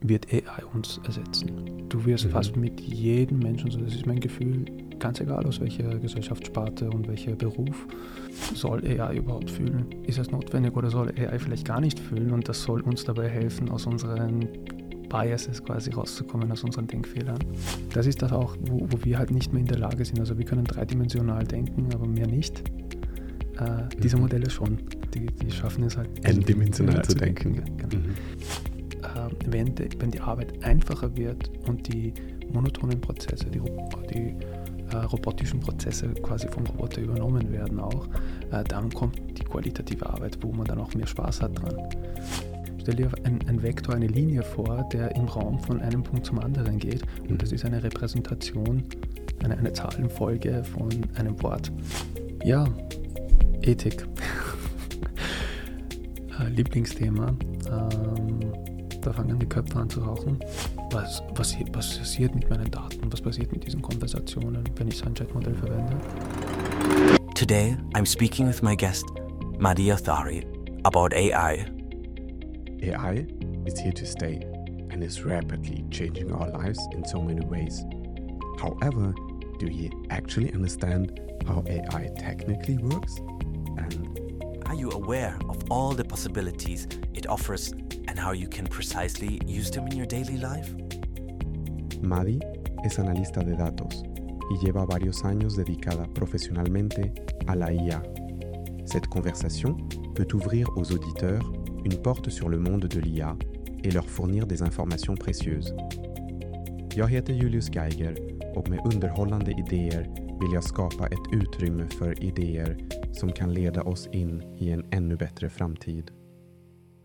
wird AI uns ersetzen. Du wirst mhm. fast mit jedem Menschen, so das ist mein Gefühl, ganz egal aus welcher Gesellschaftssparte und welcher Beruf, soll AI überhaupt fühlen? Ist es notwendig oder soll AI vielleicht gar nicht fühlen? Und das soll uns dabei helfen, aus unseren Biases quasi rauszukommen, aus unseren Denkfehlern. Das ist das auch, wo, wo wir halt nicht mehr in der Lage sind. Also wir können dreidimensional denken, aber mehr nicht. Äh, mhm. Diese Modelle schon. Die, die schaffen es halt. N-dimensional zu denken. denken. Genau. Mhm. Wenn, die, wenn die Arbeit einfacher wird und die monotonen Prozesse, die, die äh, robotischen Prozesse quasi vom Roboter übernommen werden auch, äh, dann kommt die qualitative Arbeit, wo man dann auch mehr Spaß hat dran. Stell dir einen Vektor, eine Linie vor, der im Raum von einem Punkt zum anderen geht und mhm. das ist eine Repräsentation, eine, eine Zahlenfolge von einem Wort. Ja, Ethik. Äh, Lieblingsthema. Ähm, da fangen die Köpfe an zu rauchen. Was, was, was passiert mit meinen Daten? Was passiert mit diesen Konversationen, wenn ich so ein Chatmodell verwende? Today, I'm speaking with my guest, Mahdi Thari about AI. AI is here to stay and is rapidly changing our lives in so many ways. However, do you actually understand how AI technically works? And are you aware of all the possibilities it offers and how you can precisely use them in your daily life? Madi es analista de datos y lleva varios años dedicada professionnellement à la IA. Cette conversation peut ouvrir aux auditeurs une porte sur le monde de l'IA et leur fournir des informations précieuses. Jag heter Julius Geiger och med underhållande idéer vill jag skapa ett utrymme för idéer som kan leda oss in i en ännu bättre framtid.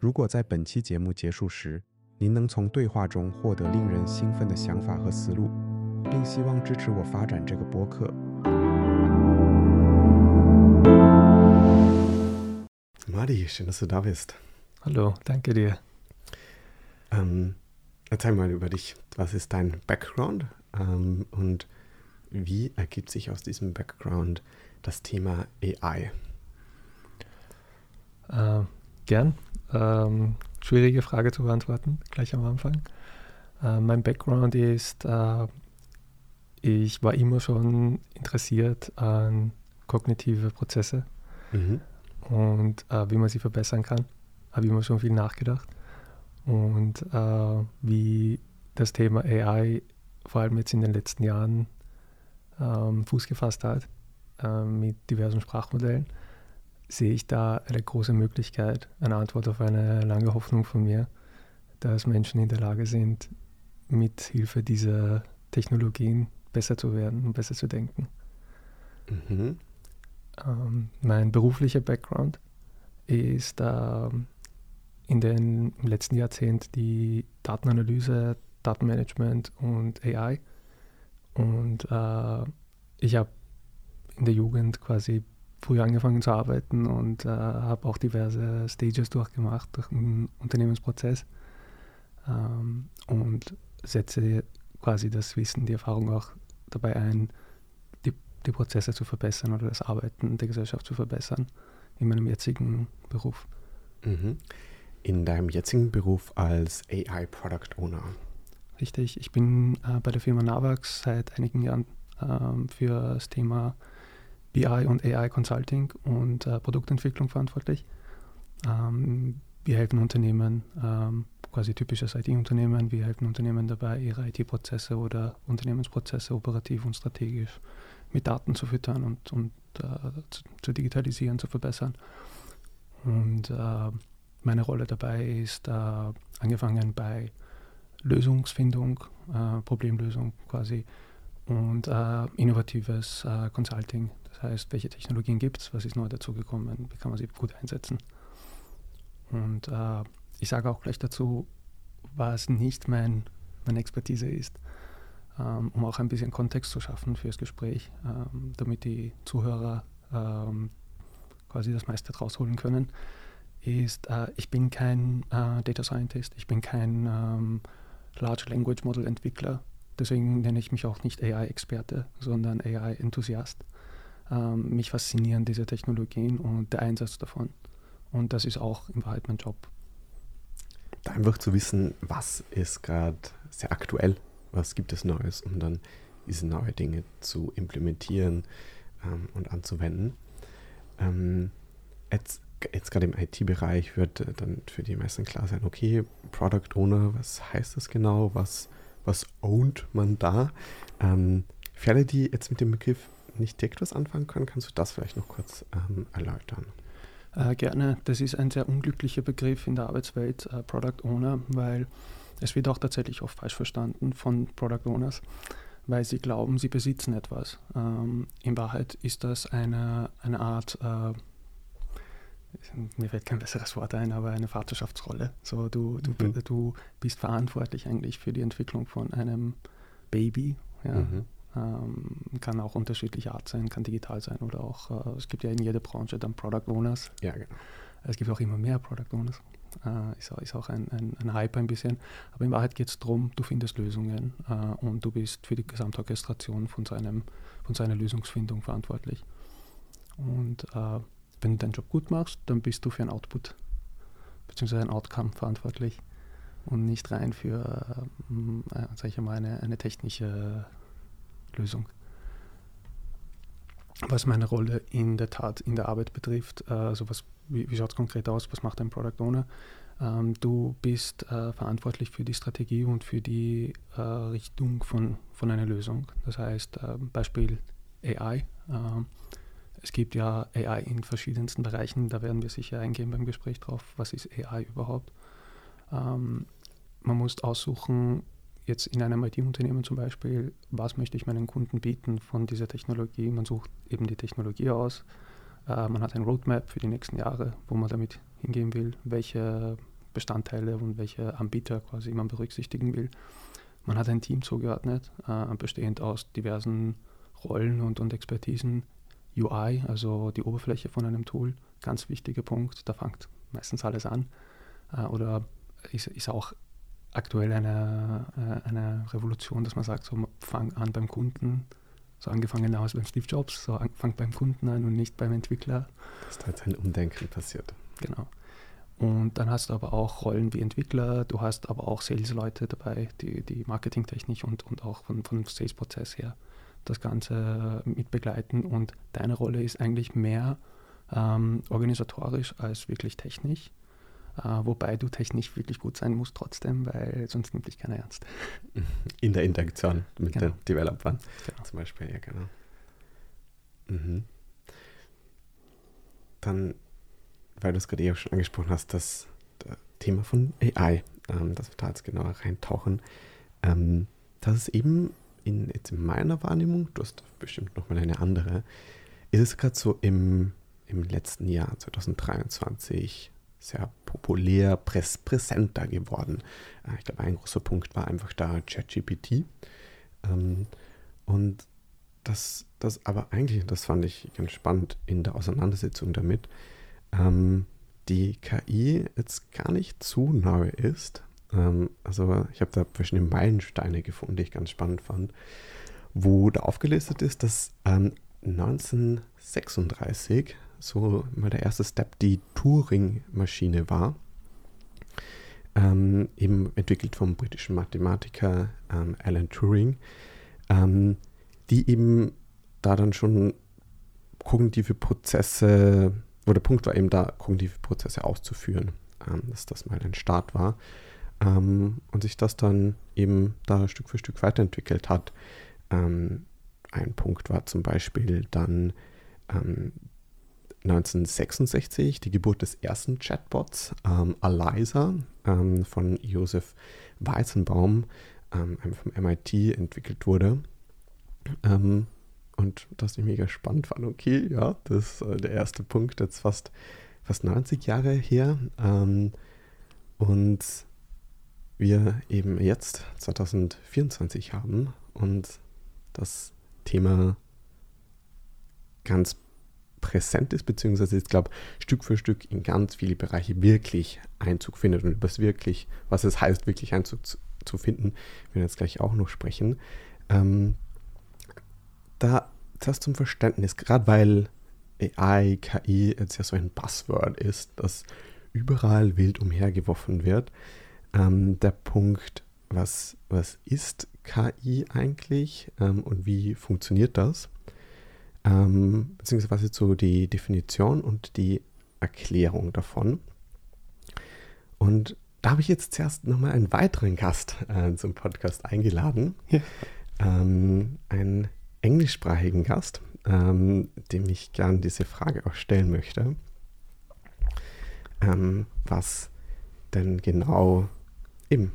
如果在本期节目结束时，您能从对话中获得令人兴奋的想法和思路，并希望支持我发展这个播客，Madi, schön, dass du da bist. Hallo, danke dir. Ähm, erzähl mal über dich. Was ist dein Background ähm, und wie ergibt sich aus diesem Background das Thema AI? Äh, gern. Ähm, schwierige Frage zu beantworten, gleich am Anfang. Äh, mein Background ist, äh, ich war immer schon interessiert an kognitive Prozesse mhm. und äh, wie man sie verbessern kann. Habe immer schon viel nachgedacht. Und äh, wie das Thema AI vor allem jetzt in den letzten Jahren ähm, Fuß gefasst hat äh, mit diversen Sprachmodellen sehe ich da eine große Möglichkeit, eine Antwort auf eine lange Hoffnung von mir, dass Menschen in der Lage sind, mit Hilfe dieser Technologien besser zu werden und besser zu denken. Mhm. Ähm, mein beruflicher Background ist äh, in den im letzten Jahrzehnt die Datenanalyse, Datenmanagement und AI. Und äh, ich habe in der Jugend quasi früh angefangen zu arbeiten und äh, habe auch diverse Stages durchgemacht durch den Unternehmensprozess ähm, und setze quasi das Wissen, die Erfahrung auch dabei ein, die, die Prozesse zu verbessern oder das Arbeiten der Gesellschaft zu verbessern in meinem jetzigen Beruf. Mhm. In deinem jetzigen Beruf als AI Product Owner. Richtig, ich bin äh, bei der Firma Navax seit einigen Jahren äh, für das Thema BI und AI Consulting und äh, Produktentwicklung verantwortlich. Ähm, wir helfen Unternehmen, ähm, quasi typisches IT-Unternehmen, wir helfen Unternehmen dabei, ihre IT-Prozesse oder Unternehmensprozesse operativ und strategisch mit Daten zu füttern und, und äh, zu, zu, digitalisieren, zu verbessern. Und äh, meine Rolle dabei ist äh, angefangen bei Lösungsfindung, äh, Problemlösung quasi und äh, innovatives äh, Consulting. Das heißt, welche Technologien gibt es, was ist neu dazugekommen, wie kann man sie gut einsetzen. Und äh, ich sage auch gleich dazu, was nicht mein, meine Expertise ist, ähm, um auch ein bisschen Kontext zu schaffen fürs Gespräch, ähm, damit die Zuhörer ähm, quasi das meiste rausholen können, ist, äh, ich bin kein äh, Data Scientist, ich bin kein ähm, Large Language Model Entwickler, Deswegen nenne ich mich auch nicht AI-Experte, sondern AI-Enthusiast. Ähm, mich faszinieren diese Technologien und der Einsatz davon. Und das ist auch in Wahrheit mein Job. da einfach zu wissen, was ist gerade sehr aktuell, was gibt es Neues, um dann diese neuen Dinge zu implementieren ähm, und anzuwenden. Ähm, jetzt jetzt gerade im IT-Bereich wird äh, dann für die meisten klar sein, okay, Product Owner, was heißt das genau? Was, was ownt man da? Ähm, für alle, die jetzt mit dem Begriff nicht direkt was anfangen können, kannst du das vielleicht noch kurz ähm, erläutern? Äh, gerne. Das ist ein sehr unglücklicher Begriff in der Arbeitswelt, äh, Product Owner, weil es wird auch tatsächlich oft falsch verstanden von Product Owners, weil sie glauben, sie besitzen etwas. Ähm, in Wahrheit ist das eine, eine Art äh, mir fällt kein besseres Wort ein, aber eine Vaterschaftsrolle. So, du, du, mhm. du bist verantwortlich eigentlich für die Entwicklung von einem Baby. Ja. Mhm. Ähm, kann auch unterschiedlicher Art sein, kann digital sein oder auch, äh, es gibt ja in jeder Branche dann Product Owners. Ja, genau. Es gibt auch immer mehr Product Owners. Äh, ist, auch, ist auch ein, ein, ein, Hype ein bisschen. Aber in Wahrheit geht es darum, du findest Lösungen äh, und du bist für die Gesamtorchestration von, seinem, von seiner Lösungsfindung verantwortlich. Und äh, wenn du deinen Job gut machst, dann bist du für ein Output bzw. ein Outcome verantwortlich und nicht rein für, äh, äh sage ich mal, eine, eine technische Lösung. Was meine Rolle in der Tat in der Arbeit betrifft, äh, also was, wie, wie schaut es konkret aus, was macht ein Product Owner? Ähm, du bist äh, verantwortlich für die Strategie und für die äh, Richtung von, von einer Lösung. Das heißt, äh, Beispiel AI. Es gibt ja AI in verschiedensten Bereichen, da werden wir sicher eingehen beim Gespräch drauf, was ist AI überhaupt. Ähm, man muss aussuchen, jetzt in einem IT-Unternehmen zum Beispiel, was möchte ich meinen Kunden bieten von dieser Technologie. Man sucht eben die Technologie aus. Äh, man hat ein Roadmap für die nächsten Jahre, wo man damit hingehen will, welche Bestandteile und welche Anbieter quasi man berücksichtigen will. Man hat ein Team zugeordnet, äh, bestehend aus diversen Rollen und, und Expertisen UI, also die Oberfläche von einem Tool, ganz wichtiger Punkt. Da fängt meistens alles an. Äh, oder ist, ist auch aktuell eine, äh, eine Revolution, dass man sagt, so fang an beim Kunden, so angefangen aus beim Steve Jobs, so fang beim Kunden an und nicht beim Entwickler. Dass da jetzt ein Umdenken passiert. Genau. Und dann hast du aber auch Rollen wie Entwickler, du hast aber auch Sales-Leute dabei, die, die Marketingtechnik und, und auch von, vom Sales-Prozess her das Ganze mit begleiten und deine Rolle ist eigentlich mehr ähm, organisatorisch als wirklich technisch. Uh, wobei du technisch wirklich gut sein musst trotzdem, weil sonst nimmt dich keiner ernst. In der Interaktion mit genau. den Developern genau. zum Beispiel, ja genau. Mhm. Dann, weil du es gerade eben schon angesprochen hast, das, das Thema von AI, ähm, dass wir da jetzt genauer reintauchen, ähm, dass es eben in, jetzt in meiner Wahrnehmung, du hast bestimmt nochmal eine andere, ist es gerade so im, im letzten Jahr, 2023, sehr populär, präs präsenter geworden. Äh, ich glaube, ein großer Punkt war einfach da ChatGPT. Ähm, und das, das aber eigentlich, das fand ich ganz spannend in der Auseinandersetzung damit, ähm, die KI jetzt gar nicht zu neu ist, ähm, also ich habe da verschiedene Meilensteine gefunden, die ich ganz spannend fand, wo da aufgelistet ist, dass ähm, 1936 so mal der erste Step die Turing-Maschine war. Ähm, eben entwickelt vom britischen Mathematiker ähm, Alan Turing, ähm, die eben da dann schon kognitive Prozesse, wo der Punkt war eben da, kognitive Prozesse auszuführen, ähm, dass das mal ein Start war ähm, und sich das dann eben da Stück für Stück weiterentwickelt hat. Ähm, ein Punkt war zum Beispiel dann ähm, 1966 die Geburt des ersten Chatbots, ähm, Eliza, ähm, von Josef Weizenbaum, ähm, vom MIT entwickelt wurde. Ähm, und das ich mega spannend fand. Okay, ja, das ist äh, der erste Punkt, jetzt fast, fast 90 Jahre her. Ähm, und wir eben jetzt 2024 haben und das Thema ganz präsent ist, beziehungsweise ich glaube, Stück für Stück in ganz viele Bereiche wirklich Einzug findet und was wirklich, was es heißt, wirklich Einzug zu, zu finden, wir werden jetzt gleich auch noch sprechen. Ähm, da das zum Verständnis, gerade weil AI, KI jetzt ja so ein Buzzword ist, das überall wild umhergeworfen wird, ähm, der Punkt, was, was ist KI eigentlich ähm, und wie funktioniert das? Ähm, beziehungsweise so die Definition und die Erklärung davon. Und da habe ich jetzt zuerst nochmal einen weiteren Gast äh, zum Podcast eingeladen. Ja. Ähm, einen englischsprachigen Gast, ähm, dem ich gern diese Frage auch stellen möchte. Ähm, was denn genau eben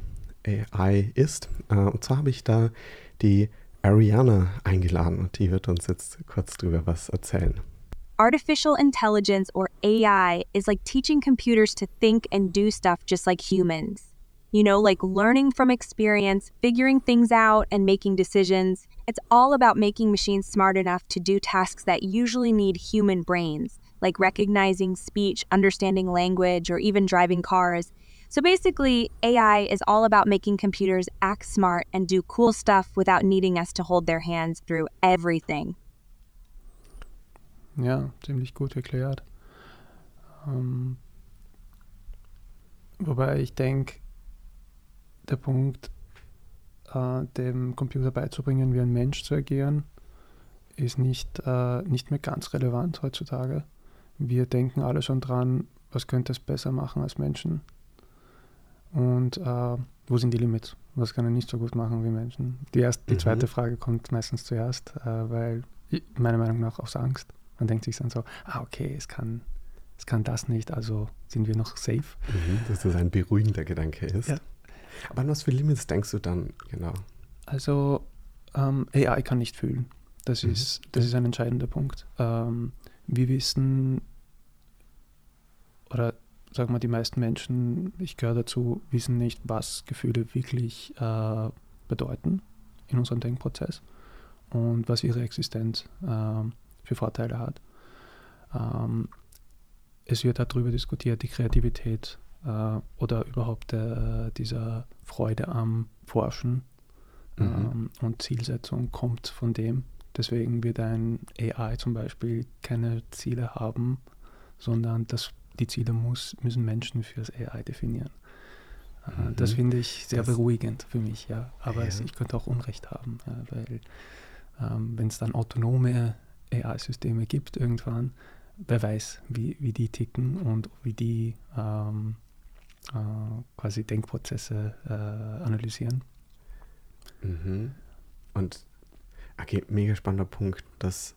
AI ist. Äh, und zwar habe ich da die Ariana eingeladen und die wird uns jetzt kurz drüber was erzählen. Artificial intelligence, or AI, is like teaching computers to think and do stuff just like humans. You know, like learning from experience, figuring things out, and making decisions. It's all about making machines smart enough to do tasks that usually need human brains, like recognizing speech, understanding language, or even driving cars. So basically, AI is all about making computers act smart and do cool stuff without needing us to hold their hands through everything. Ja, ziemlich gut erklärt. Ähm, wobei ich denke, der Punkt, äh, dem Computer beizubringen, wie ein Mensch zu agieren, ist nicht, äh, nicht mehr ganz relevant heutzutage. Wir denken alle schon dran, was könnte es besser machen als Menschen und äh, wo sind die Limits? Was kann er nicht so gut machen wie Menschen? Die, erste, die mhm. zweite Frage kommt meistens zuerst, äh, weil meiner Meinung nach aus Angst. Man denkt sich dann so, ah, okay, es kann, es kann das nicht, also sind wir noch safe. Mhm, dass das ein beruhigender Gedanke ist. Ja. Aber an was für Limits denkst du dann genau? Also ähm, AI kann nicht fühlen. Das, mhm. ist, das ist ein entscheidender Punkt. Ähm, wir wissen, oder sagen wir, die meisten Menschen, ich gehöre dazu, wissen nicht, was Gefühle wirklich äh, bedeuten in unserem Denkprozess und was ihre Existenz äh, für Vorteile hat. Ähm, es wird darüber diskutiert, die Kreativität äh, oder überhaupt äh, dieser Freude am Forschen mhm. ähm, und Zielsetzung kommt von dem. Deswegen wird ein AI zum Beispiel keine Ziele haben, sondern das, die Ziele muss, müssen Menschen fürs AI definieren. Äh, mhm. Das finde ich sehr das beruhigend für mich, ja. Aber ja. Es, ich könnte auch Unrecht haben, ja, weil ähm, wenn es dann autonome AI-Systeme gibt irgendwann, wer weiß, wie, wie die ticken und wie die ähm, äh, quasi Denkprozesse äh, analysieren. Mhm. Und okay, mega spannender Punkt, dass,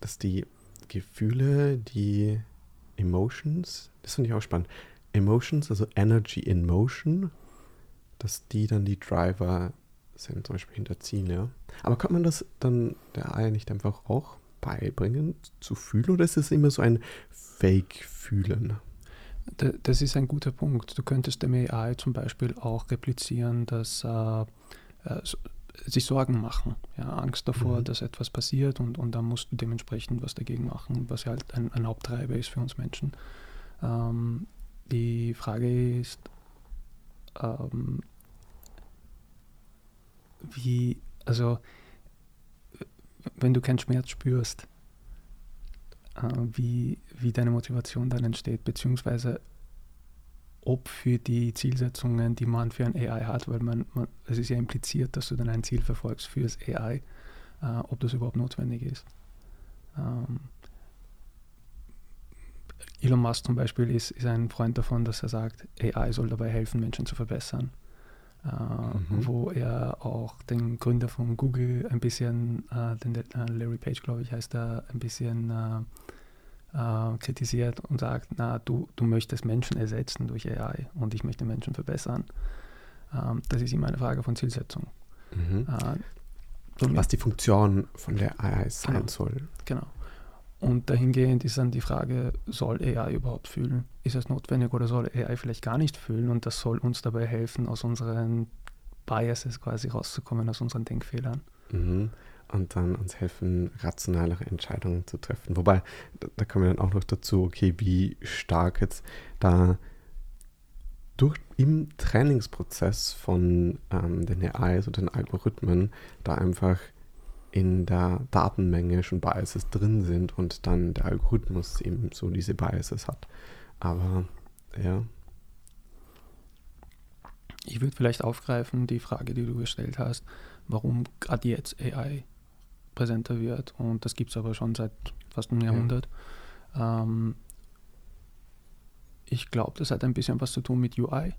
dass die Gefühle, die Emotions, das finde ich auch spannend. Emotions, also Energy in Motion, dass die dann die Driver sind, zum Beispiel hinter Ziele. Aber kann man das dann der AI nicht einfach auch beibringen, zu fühlen, oder ist es immer so ein Fake-Fühlen? Das ist ein guter Punkt. Du könntest dem AI zum Beispiel auch replizieren, dass äh, äh, sich Sorgen machen, ja, Angst davor, mhm. dass etwas passiert und, und dann musst du dementsprechend was dagegen machen, was ja halt ein, ein Haupttreiber ist für uns Menschen. Ähm, die Frage ist, ähm, wie, also wenn du keinen Schmerz spürst, äh, wie, wie deine Motivation dann entsteht, beziehungsweise ob für die Zielsetzungen, die man für ein AI hat, weil man, man es ist ja impliziert, dass du dann ein Ziel verfolgst für das AI, äh, ob das überhaupt notwendig ist. Ähm, Elon Musk zum Beispiel ist, ist ein Freund davon, dass er sagt, AI soll dabei helfen, Menschen zu verbessern äh, mhm. wo er auch den Gründer von Google ein bisschen, äh, den, äh, Larry Page, glaube ich, heißt er, ein bisschen äh, äh, kritisiert und sagt, na, du, du möchtest Menschen ersetzen durch AI und ich möchte Menschen verbessern. Ähm, das ist immer eine Frage von Zielsetzung. Mhm. Was die Funktion von der AI sein genau. soll. Genau. Und dahingehend ist dann die Frage, soll AI überhaupt fühlen? Ist es notwendig oder soll AI vielleicht gar nicht fühlen? Und das soll uns dabei helfen, aus unseren Biases quasi rauszukommen, aus unseren Denkfehlern. Mhm. Und dann uns helfen, rationalere Entscheidungen zu treffen. Wobei, da, da kommen wir dann auch noch dazu, okay, wie stark jetzt da durch im Trainingsprozess von ähm, den AIs und den Algorithmen da einfach in der Datenmenge schon Biases drin sind und dann der Algorithmus eben so diese Biases hat. Aber ja. ich würde vielleicht aufgreifen die Frage, die du gestellt hast, warum gerade jetzt AI präsenter wird. Und das gibt es aber schon seit fast einem Jahrhundert. Ja. Ähm, ich glaube, das hat ein bisschen was zu tun mit UI,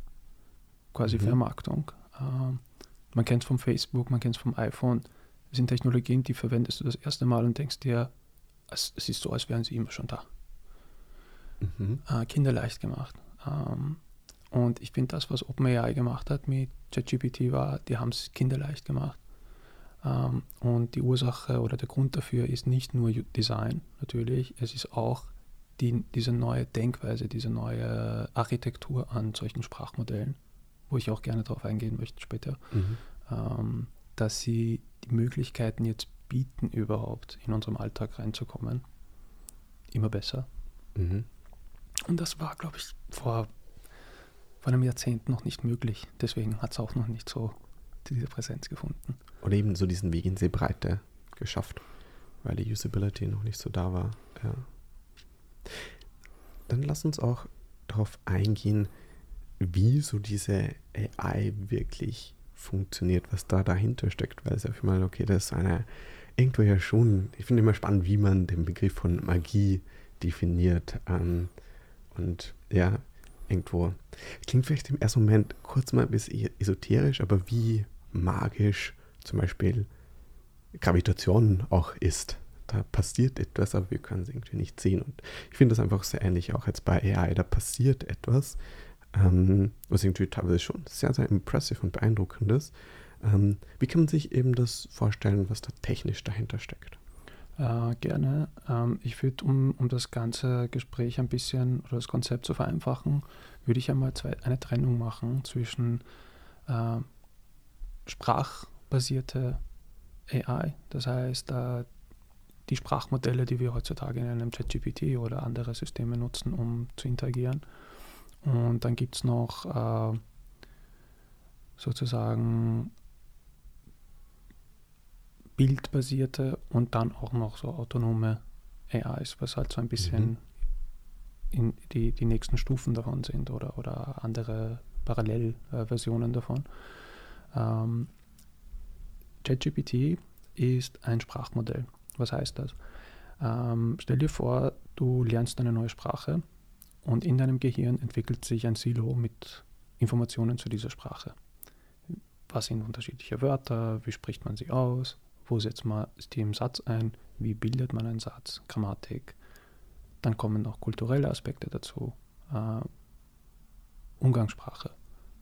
quasi mhm. Vermarktung. Ähm, man kennt es vom Facebook, man kennt es vom iPhone. Das sind Technologien, die verwendest du das erste Mal und denkst dir, es, es ist so, als wären sie immer schon da. Mhm. Äh, kinderleicht gemacht. Ähm, und ich finde, das, was OpenAI gemacht hat mit ChatGPT, war, die haben es kinderleicht gemacht. Ähm, und die Ursache oder der Grund dafür ist nicht nur Design natürlich, es ist auch die, diese neue Denkweise, diese neue Architektur an solchen Sprachmodellen, wo ich auch gerne darauf eingehen möchte später, mhm. ähm, dass sie die Möglichkeiten jetzt bieten, überhaupt in unserem Alltag reinzukommen, immer besser. Mhm. Und das war, glaube ich, vor, vor einem Jahrzehnt noch nicht möglich. Deswegen hat es auch noch nicht so diese Präsenz gefunden. Oder eben so diesen Weg in Sehbreite geschafft, weil die Usability noch nicht so da war. Ja. Dann lass uns auch darauf eingehen, wie so diese AI wirklich funktioniert, was da dahinter steckt, weil es ja für mal, okay, das ist eine, irgendwo ja schon, ich finde immer spannend, wie man den Begriff von Magie definiert. Ähm, und ja, irgendwo, klingt vielleicht im ersten Moment kurz mal ein bisschen esoterisch, aber wie magisch zum Beispiel Gravitation auch ist. Da passiert etwas, aber wir können es irgendwie nicht sehen. Und ich finde das einfach sehr ähnlich auch jetzt bei AI. Da passiert etwas, ähm, was irgendwie teilweise schon sehr, sehr impressive und beeindruckend ist. Ähm, wie kann man sich eben das vorstellen, was da technisch dahinter steckt? Äh, gerne. Ähm, ich würde, um, um das ganze Gespräch ein bisschen oder das Konzept zu vereinfachen, würde ich einmal zwei, eine Trennung machen zwischen äh, sprachbasierte AI, das heißt äh, die Sprachmodelle, die wir heutzutage in einem ChatGPT oder andere Systeme nutzen, um zu interagieren. Und dann gibt es noch äh, sozusagen bildbasierte und dann auch noch so autonome AIs, was halt so ein bisschen mhm. die, die nächsten Stufen davon sind oder, oder andere Parallelversionen davon. Ähm, ChatGPT ist ein Sprachmodell. Was heißt das? Ähm, stell dir vor, du lernst eine neue Sprache und in deinem Gehirn entwickelt sich ein Silo mit Informationen zu dieser Sprache. Was sind unterschiedliche Wörter? Wie spricht man sie aus? Wo setzt man die im Satz ein? Wie bildet man einen Satz? Grammatik. Dann kommen noch kulturelle Aspekte dazu. Äh, Umgangssprache,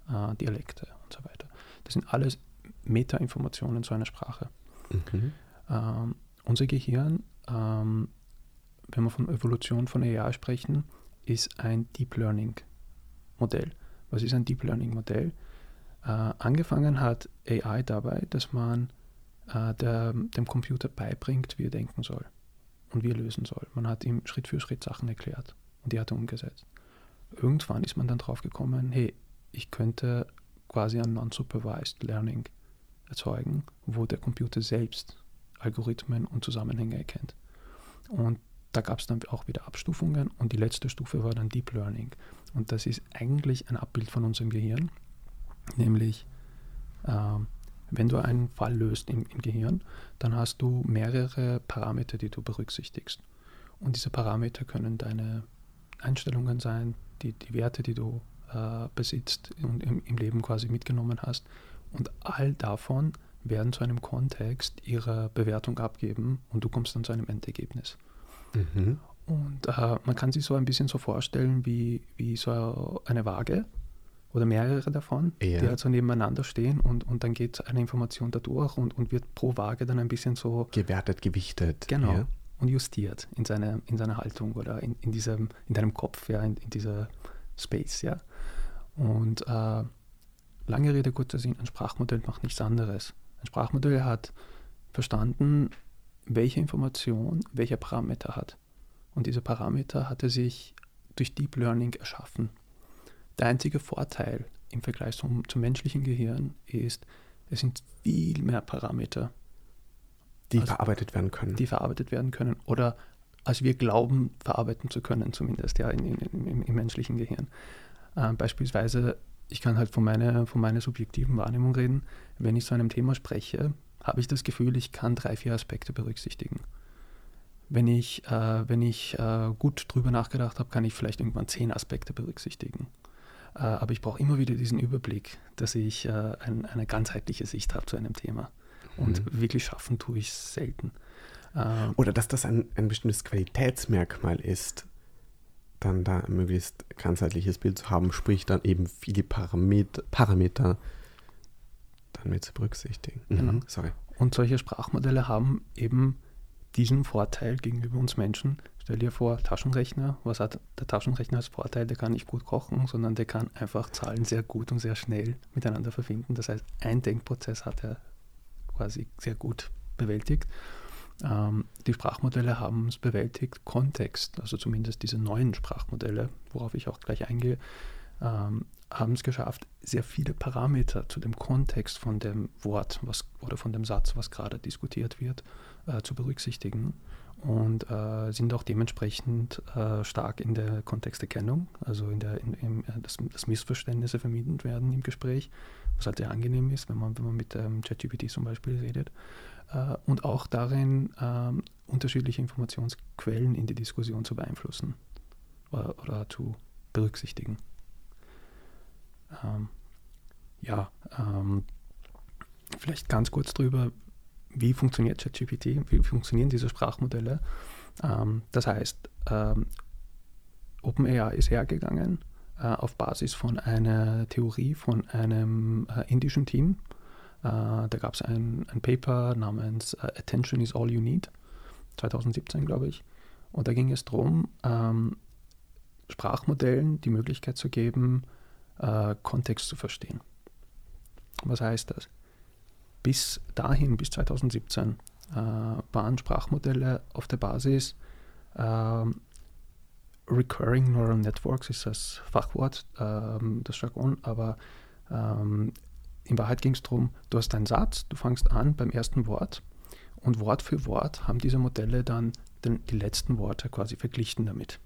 äh, Dialekte und so weiter. Das sind alles Metainformationen zu einer Sprache. Mhm. Ähm, unser Gehirn, ähm, wenn wir von Evolution von AI sprechen, ist ein Deep Learning Modell. Was ist ein Deep Learning Modell? Äh, angefangen hat AI dabei, dass man äh, der, dem Computer beibringt, wie er denken soll und wie er lösen soll. Man hat ihm Schritt für Schritt Sachen erklärt und die hat er umgesetzt. Irgendwann ist man dann drauf gekommen, hey, ich könnte quasi ein Non-Supervised Learning erzeugen, wo der Computer selbst Algorithmen und Zusammenhänge erkennt. Und da gab es dann auch wieder Abstufungen und die letzte Stufe war dann Deep Learning. Und das ist eigentlich ein Abbild von unserem Gehirn, nämlich äh, wenn du einen Fall löst im, im, Gehirn, dann hast du mehrere Parameter, die du berücksichtigst. Und diese Parameter können deine Einstellungen sein, die, die Werte, die du äh, besitzt und im, im Leben quasi mitgenommen hast. Und all davon werden zu einem Kontext ihre Bewertung abgeben und du kommst dann zu einem Endergebnis. Mhm. Und äh, man kann sich so ein bisschen so vorstellen wie, wie so eine Waage oder mehrere davon, ja. die halt so nebeneinander stehen und, und dann geht eine Information da durch und, und wird pro Waage dann ein bisschen so gewertet, gewichtet. Genau. Ja. Und justiert in seiner in seine Haltung oder in, in, diesem, in deinem Kopf, ja, in, in dieser Space, ja. Und äh, lange Rede, kurzer Sinn, ein Sprachmodell macht nichts anderes. Ein Sprachmodell hat verstanden, welche Information welcher Parameter hat. Und diese Parameter hat er sich durch Deep Learning erschaffen. Der einzige Vorteil im Vergleich zum, zum menschlichen Gehirn ist, es sind viel mehr Parameter, die also, verarbeitet werden können. Die verarbeitet werden können oder als wir glauben, verarbeiten zu können, zumindest ja, in, in, im, im, menschlichen Gehirn. Äh, beispielsweise ich kann halt von meiner, von meiner subjektiven Wahrnehmung reden. Wenn ich zu einem Thema spreche, habe ich das Gefühl, ich kann drei, vier Aspekte berücksichtigen. Wenn ich, äh, wenn ich äh, gut drüber nachgedacht habe, kann ich vielleicht irgendwann zehn Aspekte berücksichtigen. Äh, aber ich brauche immer wieder diesen Überblick, dass ich äh, ein, eine ganzheitliche Sicht habe zu einem Thema. Und mhm. wirklich schaffen tue ich selten. Ähm, Oder dass das ein, ein bestimmtes Qualitätsmerkmal ist, dann da ein möglichst ganzheitliches Bild zu haben, sprich dann eben viele Parameter, Parameter dann mit zu berücksichtigen. Mhm. Genau. Sorry. Und solche Sprachmodelle haben eben diesen Vorteil gegenüber uns Menschen. Stell dir vor, Taschenrechner, was hat der Taschenrechner als Vorteil? Der kann nicht gut kochen, sondern der kann einfach Zahlen sehr gut und sehr schnell miteinander verbinden. Das heißt, ein Denkprozess hat er quasi sehr gut bewältigt. Ähm, die Sprachmodelle haben es bewältigt, Kontext, also zumindest diese neuen Sprachmodelle, worauf ich auch gleich eingehe, ähm, haben es geschafft, sehr viele Parameter zu dem Kontext von dem Wort was, oder von dem Satz, was gerade diskutiert wird, äh, zu berücksichtigen und äh, sind auch dementsprechend äh, stark in der Kontexterkennung, also in der, in, in, äh, dass, dass, Missverständnisse vermieden werden im Gespräch, was halt sehr angenehm ist, wenn man, wenn man mit ähm, ChatGPT zum Beispiel redet. Äh, und auch darin, ähm, unterschiedliche Informationsquellen in die Diskussion zu beeinflussen oder, oder zu berücksichtigen. Ähm, ja, ähm, vielleicht ganz kurz drüber, wie funktioniert ChatGPT, wie funktionieren diese Sprachmodelle. Ähm, das heißt, ähm, OpenAI ist hergegangen äh, auf Basis von einer Theorie von einem äh, indischen Team. Äh, da gab es ein, ein, Paper namens äh, Attention is All You Need, 2017 glaube ich. Und da ging es darum, ähm, Sprachmodellen die Möglichkeit zu geben, äh, Kontext zu verstehen. Was heißt das? Bis dahin, bis 2017, äh, waren Sprachmodelle auf der Basis äh, Recurring Neural Networks ist das Fachwort, ähm, das Jargon, aber ähm, in Wahrheit ging es darum, du hast einen Satz, du fangst an beim ersten Wort und Wort für Wort haben diese Modelle dann den, die letzten Worte quasi verglichen damit.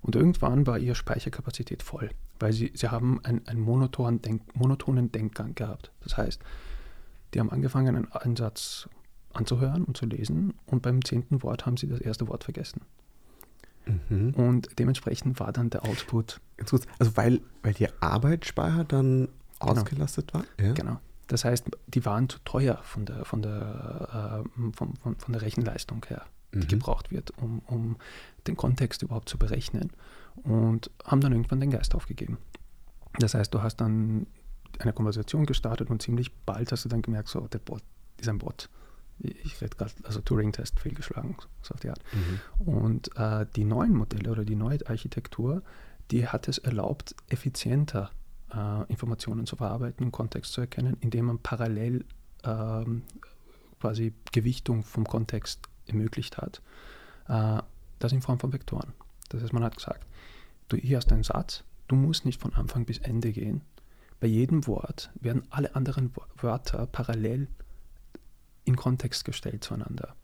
Und irgendwann war ihre Speicherkapazität voll, weil sie, sie haben einen, einen monotonen, Denk, monotonen Denkgang gehabt. Das heißt, die haben angefangen, einen, einen Satz anzuhören und zu lesen und beim zehnten Wort haben sie das erste Wort vergessen. Mhm. Und dementsprechend war dann der Output. Also weil, weil die Arbeitsspeicher dann genau. ausgelastet war? Ja. Genau. Das heißt, die waren zu teuer von der, von der, äh, von, von, von der Rechenleistung her die mhm. gebraucht wird, um, um den Kontext überhaupt zu berechnen. Und haben dann irgendwann den Geist aufgegeben. Das heißt, du hast dann eine Konversation gestartet und ziemlich bald hast du dann gemerkt, so, der Bot ist ein Bot. Ich werde gerade, also Turing-Test fehlgeschlagen, so auf die Art. Mhm. Und äh, die neuen Modelle oder die neue Architektur, die hat es erlaubt, effizienter äh, Informationen zu verarbeiten und Kontext zu erkennen, indem man parallel ähm, quasi Gewichtung vom Kontext ermöglicht hat, äh, das in Form von Vektoren. Das heißt, man hat gesagt, du hier hast einen Satz, du musst nicht von Anfang bis Ende gehen. Bei jedem Wort werden alle anderen Wörter parallel in Kontext gestellt zueinander.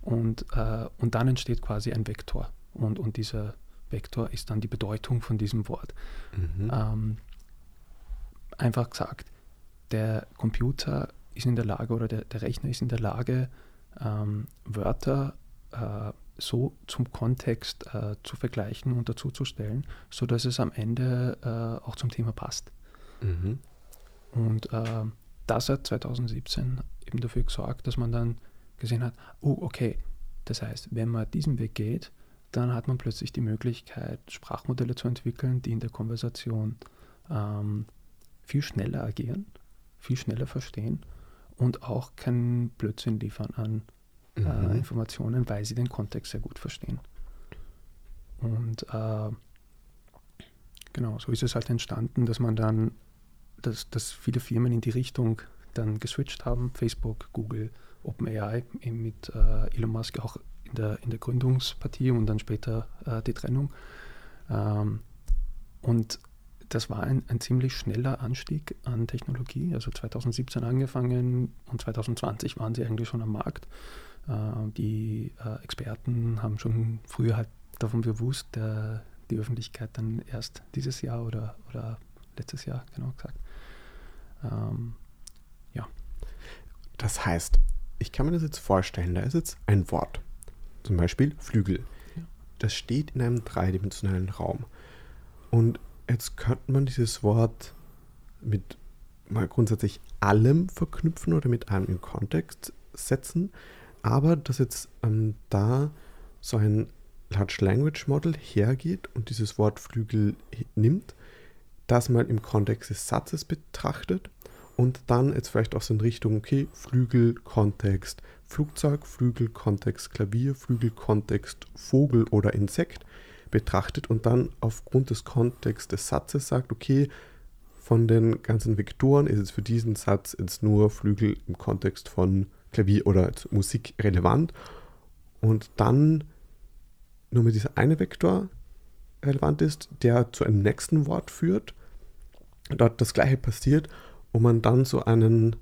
Und, äh, und dann entsteht quasi ein Vektor. Und, und dieser Vektor ist dann die Bedeutung von diesem Wort. Mhm. Ähm, einfach gesagt, der Computer ist in der Lage oder der, der Rechner ist in der Lage, ähm, Wörter äh, so zum Kontext äh, zu vergleichen und dazuzustellen, sodass es am Ende äh, auch zum Thema passt. Mhm. Und äh, das hat 2017 eben dafür gesorgt, dass man dann gesehen hat, oh, okay, das heißt, wenn man diesen Weg geht, dann hat man plötzlich die Möglichkeit, Sprachmodelle zu entwickeln, die in der Konversation ähm, viel schneller agieren, viel schneller verstehen und auch keinen Blödsinn liefern an äh, mhm. äh, Informationen, weil sie den Kontext sehr gut verstehen. Und äh, genau, so ist es halt entstanden, dass man dann, dass, dass viele Firmen in die Richtung dann geswitcht haben, Facebook, Google, OpenAI, eben mit äh, Elon Musk auch in der, in der Gründungspartie und dann später äh, die Trennung. Ähm, und das war ein, ein ziemlich schneller Anstieg an Technologie. Also 2017 angefangen und 2020 waren sie eigentlich schon am Markt. Äh, die äh, Experten haben schon früher halt davon bewusst, der, die Öffentlichkeit dann erst dieses Jahr oder, oder letztes Jahr genau gesagt. Ähm, ja. Das heißt, ich kann mir das jetzt vorstellen, da ist jetzt ein Wort, zum Beispiel Flügel. Ja. Das steht in einem dreidimensionalen Raum. Und jetzt könnte man dieses Wort mit mal grundsätzlich allem verknüpfen oder mit allem in Kontext setzen, aber dass jetzt ähm, da so ein Large Language Model hergeht und dieses Wort Flügel nimmt, das mal im Kontext des Satzes betrachtet und dann jetzt vielleicht auch so in Richtung, okay, Flügel, Kontext, Flugzeug, Flügel, Kontext, Klavier, Flügel, Kontext, Vogel oder Insekt betrachtet und dann aufgrund des Kontexts des Satzes sagt, okay, von den ganzen Vektoren ist es für diesen Satz jetzt nur Flügel im Kontext von Klavier oder Musik relevant und dann nur mit dieser eine Vektor relevant ist, der zu einem nächsten Wort führt, dort das gleiche passiert und man dann so einen,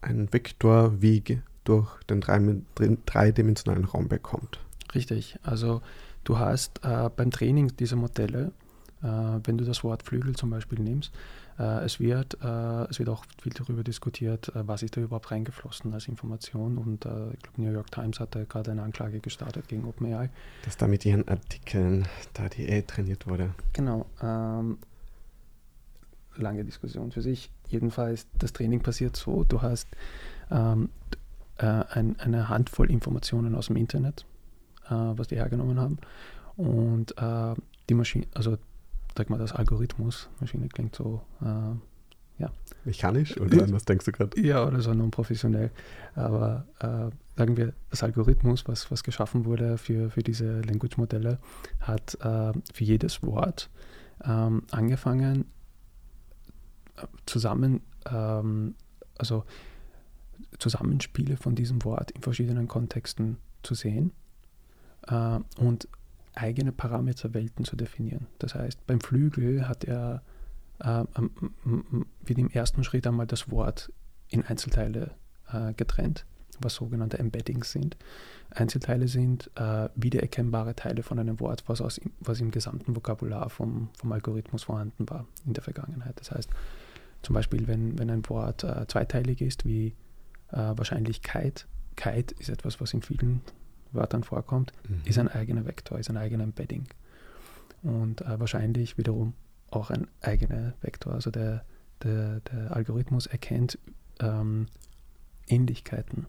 einen Vektorweg durch den dreidimensionalen Raum bekommt. Richtig, also du hast äh, beim Training dieser Modelle, äh, wenn du das Wort Flügel zum Beispiel nimmst, äh, es, wird, äh, es wird auch viel darüber diskutiert, äh, was ist da überhaupt reingeflossen als Information. Und ich glaube, New York Times hat da gerade eine Anklage gestartet gegen OpenAI. Dass da mit ihren Artikeln da die AI trainiert wurde. Genau. Ähm, lange Diskussion für sich. Jedenfalls, das Training passiert so, du hast ähm, äh, ein, eine Handvoll Informationen aus dem Internet, äh, was die hergenommen haben. Und äh, die Maschine, also sag mal, das Algorithmus, Maschine klingt so, äh, ja. Mechanisch oder was denkst du gerade? Ja, oder so non-professionell. Aber äh, sagen wir, das Algorithmus, was, was geschaffen wurde für, für diese Language-Modelle, hat äh, für jedes Wort ähm, angefangen, zusammen, ähm, also Zusammenspiele von diesem Wort in verschiedenen Kontexten zu sehen äh, und eigene Parameterwelten zu definieren. Das heißt, beim Flügel hat er äh, wird im ersten Schritt einmal das Wort in Einzelteile äh, getrennt, was sogenannte Embeddings sind. Einzelteile sind äh, wiedererkennbare Teile von einem Wort, was, aus, was im gesamten Vokabular vom, vom Algorithmus vorhanden war in der Vergangenheit. Das heißt, zum Beispiel, wenn, wenn ein Wort äh, zweiteilig ist, wie äh, Wahrscheinlichkeit, Kite ist etwas, was in vielen Wörtern vorkommt, mhm. ist ein eigener Vektor, ist ein eigener Embedding. Und äh, wahrscheinlich wiederum auch ein eigener Vektor. Also der, der, der Algorithmus erkennt ähm, Ähnlichkeiten.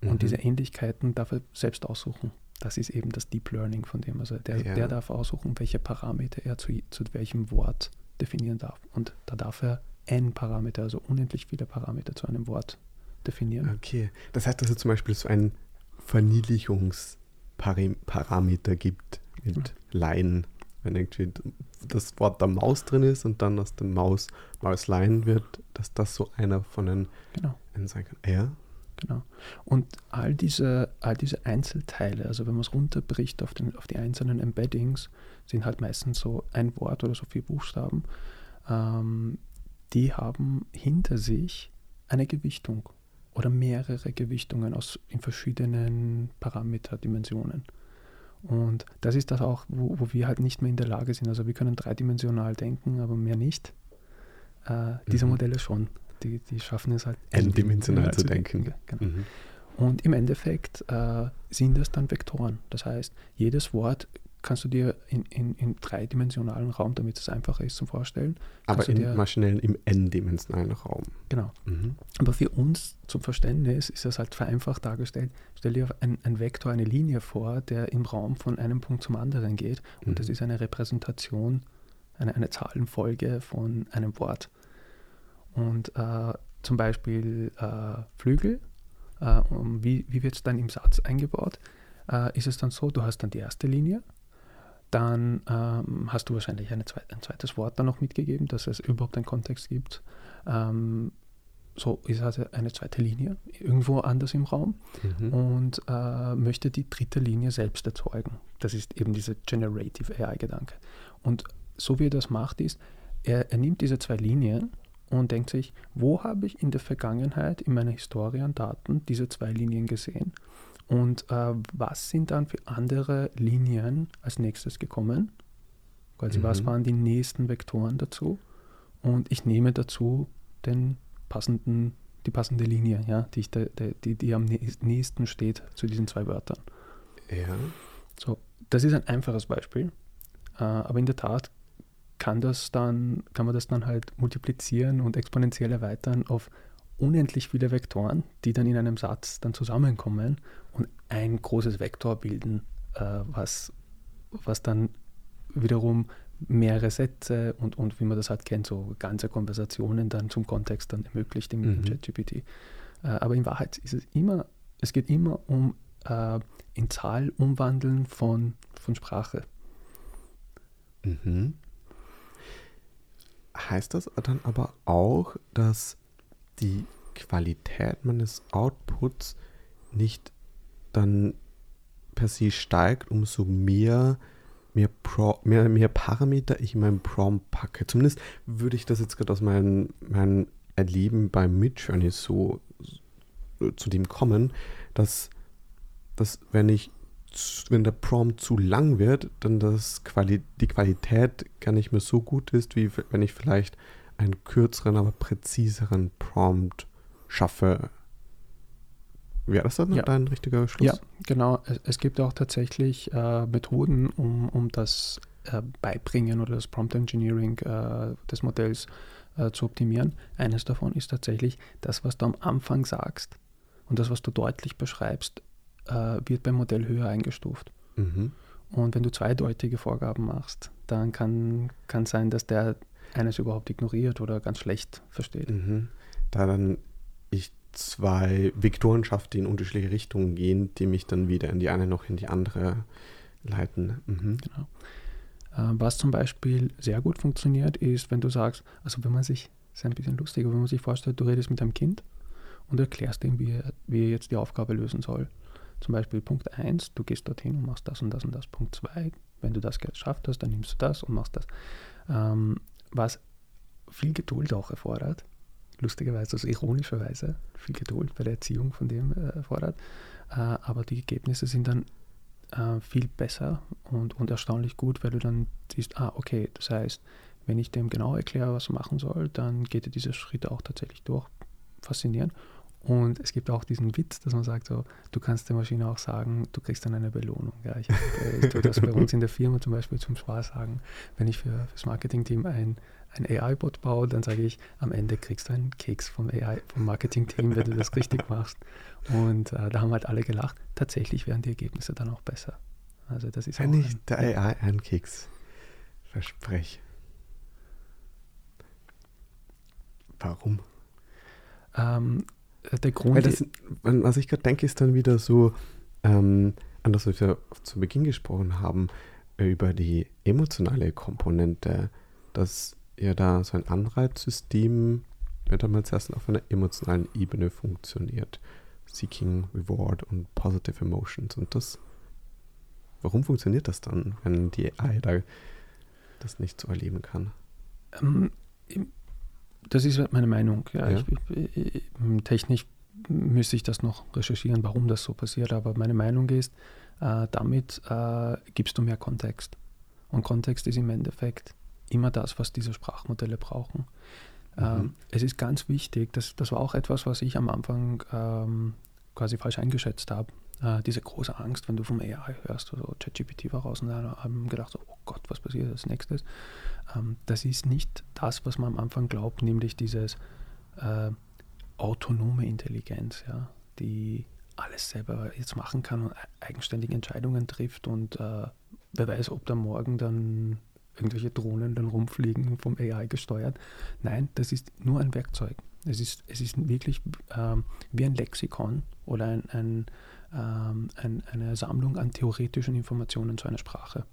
Mhm. Und diese Ähnlichkeiten darf er selbst aussuchen. Das ist eben das Deep Learning von dem. Also der, ja. der darf aussuchen, welche Parameter er zu, zu welchem Wort definieren darf. Und da darf er n Parameter, also unendlich viele Parameter zu einem Wort definieren. Okay, das heißt, dass es zum Beispiel so ein Verniedlichungsparameter gibt mit mhm. Line, wenn irgendwie das Wort der Maus drin ist und dann aus der Maus Mauslein wird, dass das so einer von den genau. sein kann. Ja. Genau. Und all diese, all diese Einzelteile, also wenn man es runterbricht auf, den, auf die einzelnen Embeddings, sind halt meistens so ein Wort oder so vier Buchstaben. Ähm, die haben hinter sich eine Gewichtung oder mehrere Gewichtungen aus, in verschiedenen Parameterdimensionen. Und das ist das auch, wo, wo, wir halt nicht mehr in der Lage sind. Also wir können dreidimensional denken, aber mehr nicht. Äh, diese mhm. Modelle schon. Die, die schaffen es halt n-dimensional zu denken. denken. Genau. Mhm. Und im Endeffekt äh, sind das dann Vektoren. Das heißt, jedes Wort kannst du dir in, in, in dreidimensionalen Raum, damit es einfacher ist zum Vorstellen. Aber in dir, maschinellen im n-dimensionalen Raum. Genau. Mhm. Aber für uns zum Verständnis ist das halt vereinfacht dargestellt. Stell dir ein, ein Vektor, eine Linie vor, der im Raum von einem Punkt zum anderen geht. Und mhm. das ist eine Repräsentation, eine, eine Zahlenfolge von einem Wort. Und äh, zum Beispiel äh, Flügel, äh, wie, wie wird es dann im Satz eingebaut? Äh, ist es dann so, du hast dann die erste Linie dann ähm, hast du wahrscheinlich zwe ein zweites Wort dann noch mitgegeben, dass es überhaupt einen Kontext gibt. Ähm, so ist also eine zweite Linie irgendwo anders im Raum mhm. und äh, möchte die dritte Linie selbst erzeugen. Das ist eben dieser Generative AI-Gedanke. Und so wie er das macht, ist, er, er nimmt diese zwei Linien und denkt sich, wo habe ich in der Vergangenheit in meiner Historie an Daten diese zwei Linien gesehen und äh, was sind dann für andere Linien als nächstes gekommen? Quasi, mhm. was waren die nächsten Vektoren dazu? Und ich nehme dazu den passenden, die passende Linie, ja, die, ich de, de, die, die am nächsten steht zu diesen zwei Wörtern. Ja. So, das ist ein einfaches Beispiel. Äh, aber in der Tat kann, das dann, kann man das dann halt multiplizieren und exponentiell erweitern auf unendlich viele Vektoren, die dann in einem Satz dann zusammenkommen und ein großes Vektor bilden, äh, was, was dann wiederum mehrere Sätze und, und wie man das halt kennt, so ganze Konversationen dann zum Kontext dann ermöglicht im, mhm. ChatGPT. Äh, aber in Wahrheit ist es immer, es geht immer um äh, in Zahl umwandeln von, von Sprache. Mhm. Heißt das dann aber auch, dass die Qualität meines Outputs nicht dann per se steigt, umso mehr, mehr, Pro, mehr, mehr Parameter ich in meinem Prompt packe. Zumindest würde ich das jetzt gerade aus meinem, meinem Erleben bei Midjourney so, so zu dem kommen, dass, dass wenn ich wenn der Prompt zu lang wird, dann das Quali die Qualität gar nicht mehr so gut ist, wie wenn ich vielleicht einen kürzeren, aber präziseren Prompt schaffe. Wäre das dann ja. ein richtiger Schluss? Ja, genau. Es, es gibt auch tatsächlich äh, Methoden, um, um das äh, Beibringen oder das Prompt Engineering äh, des Modells äh, zu optimieren. Eines davon ist tatsächlich das, was du am Anfang sagst und das, was du deutlich beschreibst, äh, wird beim Modell höher eingestuft. Mhm. Und wenn du zweideutige Vorgaben machst, dann kann, kann sein, dass der eines überhaupt ignoriert oder ganz schlecht versteht. Mhm. Da dann ich zwei Vektoren schaffe, die in unterschiedliche Richtungen gehen, die mich dann wieder in die eine noch in die andere leiten. Mhm. Genau. Äh, was zum Beispiel sehr gut funktioniert, ist, wenn du sagst, also wenn man sich, das ist ein bisschen lustig, wenn man sich vorstellt, du redest mit einem Kind und erklärst ihm, wie er, wie er jetzt die Aufgabe lösen soll. Zum Beispiel Punkt 1, du gehst dorthin und machst das und das und das. Punkt 2, wenn du das geschafft hast, dann nimmst du das und machst das. Ähm, was viel Geduld auch erfordert, lustigerweise, also ironischerweise, viel Geduld bei der Erziehung von dem äh, erfordert, äh, aber die Ergebnisse sind dann äh, viel besser und, und erstaunlich gut, weil du dann siehst, ah, okay, das heißt, wenn ich dem genau erkläre, was er machen soll, dann geht er diese Schritte auch tatsächlich durch. Faszinierend. Und es gibt auch diesen Witz, dass man sagt, so, du kannst der Maschine auch sagen, du kriegst dann eine Belohnung. Ja, ich, ich tue das bei uns in der Firma zum Beispiel zum Spaß sagen. Wenn ich für das Marketing-Team ein, ein AI-Bot baue, dann sage ich, am Ende kriegst du einen Keks vom AI, vom Marketing-Team, wenn du das richtig machst. Und äh, da haben halt alle gelacht. Tatsächlich werden die Ergebnisse dann auch besser. Also das ist Wenn ich der AI einen Keks verspreche. Warum? Ähm, der Grund. Das, was ich gerade denke, ist dann wieder so, ähm, an das, was wir zu Beginn gesprochen haben, äh, über die emotionale Komponente, dass ja da so ein Anreizsystem ja damals erst auf einer emotionalen Ebene funktioniert. Seeking Reward und Positive Emotions. Und das, warum funktioniert das dann, wenn die AI da das nicht so erleben kann? Ähm, das ist meine Meinung. Ja. ja. Ich, ich, technisch müsste ich das noch recherchieren, warum das so passiert. Aber meine Meinung ist, äh, damit äh, gibst du mehr Kontext. Und Kontext ist im Endeffekt immer das, was diese Sprachmodelle brauchen. Mhm. Ähm, es ist ganz wichtig, das, das war auch etwas, was ich am Anfang ähm, quasi falsch eingeschätzt habe. Äh, diese große Angst, wenn du vom AI hörst, also ChatGPT war raus und dann haben gedacht, so, oh Gott, was passiert als nächstes? Ähm, das ist nicht das, was man am Anfang glaubt, nämlich dieses äh, autonome Intelligenz, ja, die alles selber jetzt machen kann und eigenständige Entscheidungen trifft und äh, wer weiß, ob da morgen dann irgendwelche Drohnen dann rumfliegen, vom AI gesteuert. Nein, das ist nur ein Werkzeug. Es ist, es ist wirklich ähm, wie ein Lexikon oder ein, ein, ähm, ein, eine Sammlung an theoretischen Informationen zu einer Sprache.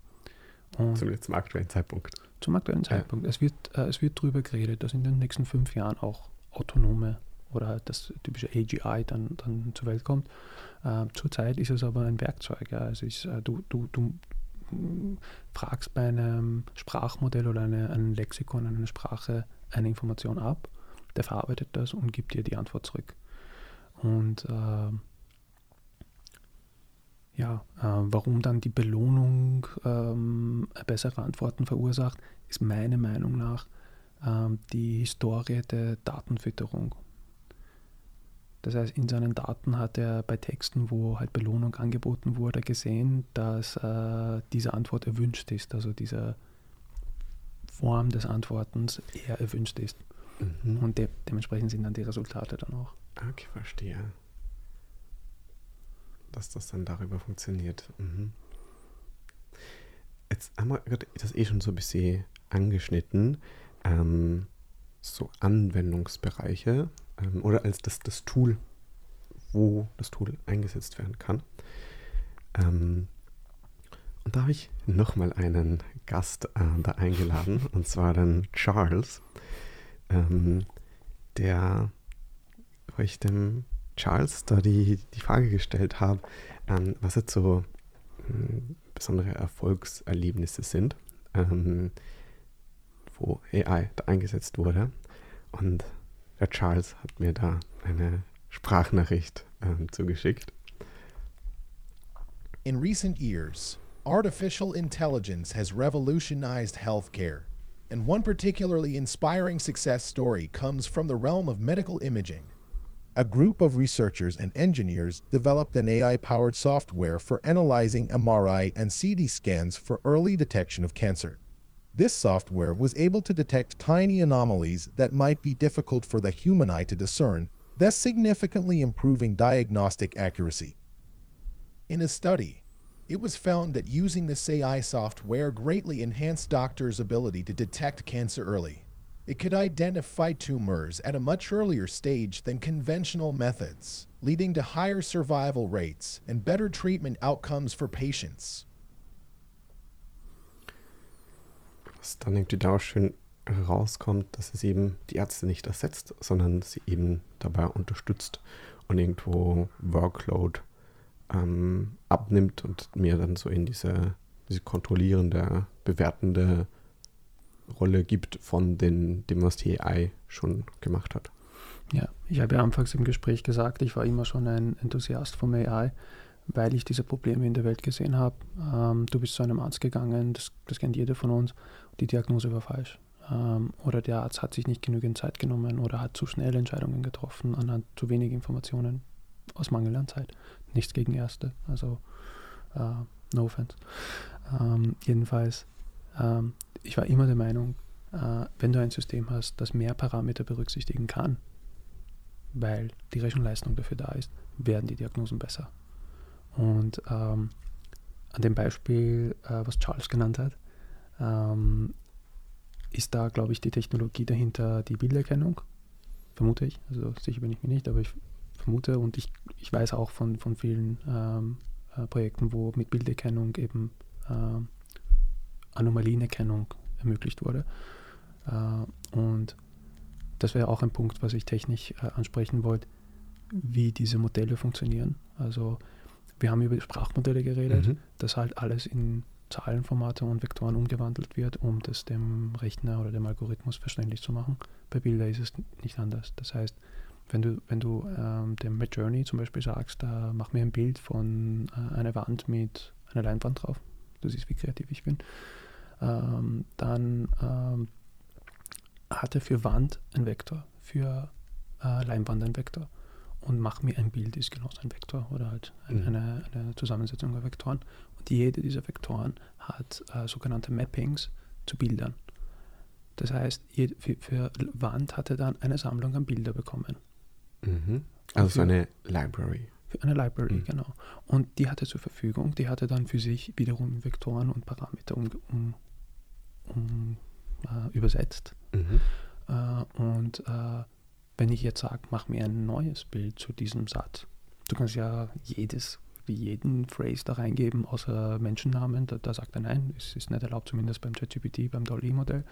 Und zum, zum aktuellen Zeitpunkt. Zum aktuellen Zeitpunkt. Ja. Es, wird, äh, es wird geredet, dass in den nächsten fünf Jahren auch autonome oder halt das typische AGI dann, dann zur Welt kommt. Äh, zurzeit ist es aber ein Werkzeug. Ja. Es ist, äh, du, du, du fragst bei einem Sprachmodell oder eine, einem Lexikon, einer Sprache eine Information ab, der verarbeitet das und gibt dir die Antwort zurück. Und äh, ja, äh, warum dann die Belohnung ähm, bessere Antworten verursacht, ist meiner Meinung nach ähm, die Historie der Datenfütterung. Das heißt, in seinen Daten hat er bei Texten, wo halt Belohnung angeboten wurde, gesehen, dass äh, diese Antwort erwünscht ist, also diese Form des Antwortens eher erwünscht ist. Mhm. Und de dementsprechend sind dann die Resultate dann auch. Okay, verstehe. Dass das dann darüber funktioniert. Mhm. Jetzt haben wir das eh schon so ein bisschen angeschnitten. Ähm, so Anwendungsbereiche ähm, oder als das, das Tool, wo das Tool eingesetzt werden kann. Ähm, und da habe ich nochmal einen Gast äh, da eingeladen, und zwar den Charles, ähm, der, wo ich dem Charles da die, die Frage gestellt habe, ähm, was jetzt so ähm, besondere Erfolgserlebnisse sind, ähm, wo AI da eingesetzt wurde. Und der Charles hat mir da eine Sprachnachricht ähm, zugeschickt. In recent years, artificial intelligence has revolutionized healthcare. And one particularly inspiring success story comes from the realm of medical imaging. A group of researchers and engineers developed an AI powered software for analyzing MRI and CT scans for early detection of cancer. This software was able to detect tiny anomalies that might be difficult for the human eye to discern, thus significantly improving diagnostic accuracy. In a study, it was found that using this AI software greatly enhanced doctors' ability to detect cancer early. It could identify tumors at a much earlier stage than conventional methods, leading to higher survival rates and better treatment outcomes for patients. was dann irgendwie da schön rauskommt, dass es eben die Ärzte nicht ersetzt, sondern sie eben dabei unterstützt und irgendwo Workload ähm, abnimmt und mir dann so in diese, diese kontrollierende, bewertende Rolle gibt von den, dem, was die AI schon gemacht hat. Ja, ich habe ja anfangs im Gespräch gesagt, ich war immer schon ein Enthusiast vom AI weil ich diese Probleme in der Welt gesehen habe. Ähm, du bist zu einem Arzt gegangen, das, das kennt jeder von uns, die Diagnose war falsch. Ähm, oder der Arzt hat sich nicht genügend Zeit genommen oder hat zu schnell Entscheidungen getroffen anhand zu wenig Informationen aus Mangel an Zeit. Nichts gegen Ärzte, also äh, no offense. Ähm, jedenfalls, ähm, ich war immer der Meinung, äh, wenn du ein System hast, das mehr Parameter berücksichtigen kann, weil die Rechenleistung dafür da ist, werden die Diagnosen besser. Und ähm, an dem Beispiel, äh, was Charles genannt hat, ähm, ist da, glaube ich, die Technologie dahinter die Bilderkennung. Vermute ich. Also sicher bin ich mir nicht, aber ich vermute und ich, ich weiß auch von, von vielen ähm, äh, Projekten, wo mit Bilderkennung eben äh, Anomalienerkennung ermöglicht wurde. Äh, und das wäre auch ein Punkt, was ich technisch äh, ansprechen wollte, wie diese Modelle funktionieren. Also wir haben über Sprachmodelle geredet, mhm. dass halt alles in Zahlenformate und Vektoren umgewandelt wird, um das dem Rechner oder dem Algorithmus verständlich zu machen. Bei Bildern ist es nicht anders. Das heißt, wenn du, wenn du ähm, dem Midjourney zum Beispiel sagst, da mach mir ein Bild von äh, einer Wand mit einer Leinwand drauf, du siehst, wie kreativ ich bin, ähm, dann ähm, hat er für Wand ein Vektor, für äh, Leinwand ein Vektor und mach mir ein Bild, ist genauso ein Vektor oder halt eine, mhm. eine, eine Zusammensetzung der Vektoren. Und jede dieser Vektoren hat äh, sogenannte Mappings zu Bildern. Das heißt, für, für, Wand hat er dann eine Sammlung an Bilder bekommen. Mhm. Also für, eine Library. Für eine Library, mhm. genau. Und die hatte zur Verfügung, die hatte dann für sich wiederum Vektoren und Parameter um, um äh, übersetzt. Mhm. Äh, und äh, wenn ich jetzt sage, mach mir ein neues Bild zu diesem Satz, du kannst ja jedes, jeden Phrase da reingeben, außer Menschennamen, da, da sagt er nein, es ist nicht erlaubt, zumindest beim ChatGPT, beim DALL-E-Modell.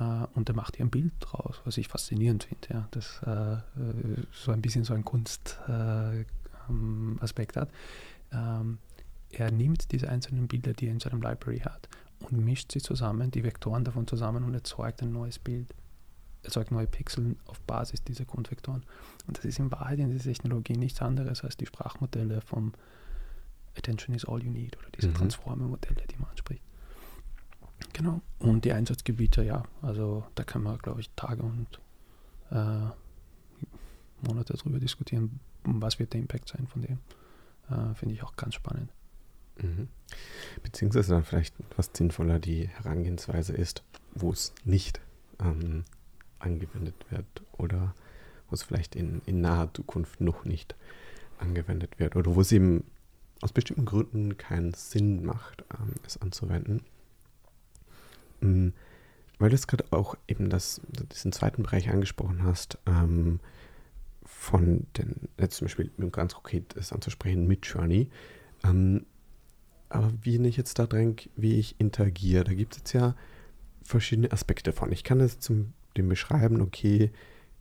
Uh, und er macht dir ein Bild draus, was ich faszinierend finde. Ja. Das uh, so ein bisschen so ein Kunstaspekt uh, hat. Um, ähm, er nimmt diese einzelnen Bilder, die er in seinem Library hat, und mischt sie zusammen, die Vektoren davon zusammen und erzeugt ein neues Bild erzeugt neue Pixel auf Basis dieser Grundvektoren. Und das ist in Wahrheit in dieser Technologie nichts anderes als die Sprachmodelle vom Attention is all you need oder diese Mhm. Transformer-Modelle, die man anspricht. Genau. Und die Einsatzgebiete, ja, also da kann man, glaube ich, Tage und äh, Monate drüber diskutieren, was wird der Impact sein von dem. Äh, Finde ich auch ganz spannend. Mhm. Beziehungsweise dann vielleicht etwas sinnvoller die Herangehensweise ist, wo es nicht ähm, angewendet wird oder wo es vielleicht in, in naher Zukunft noch nicht angewendet wird oder wo es eben aus bestimmten Gründen keinen Sinn macht, ähm, es anzuwenden. Mm, Weil du jetzt gerade auch eben das, diesen zweiten Bereich angesprochen hast, ähm, von den, jetzt zum Beispiel ganz konkret das anzusprechen, mit Journey. Aber wie ich jetzt da denke, wie ich interagiere, da gibt es jetzt ja verschiedene Aspekte von. Ich kann jetzt zum dem beschreiben, okay,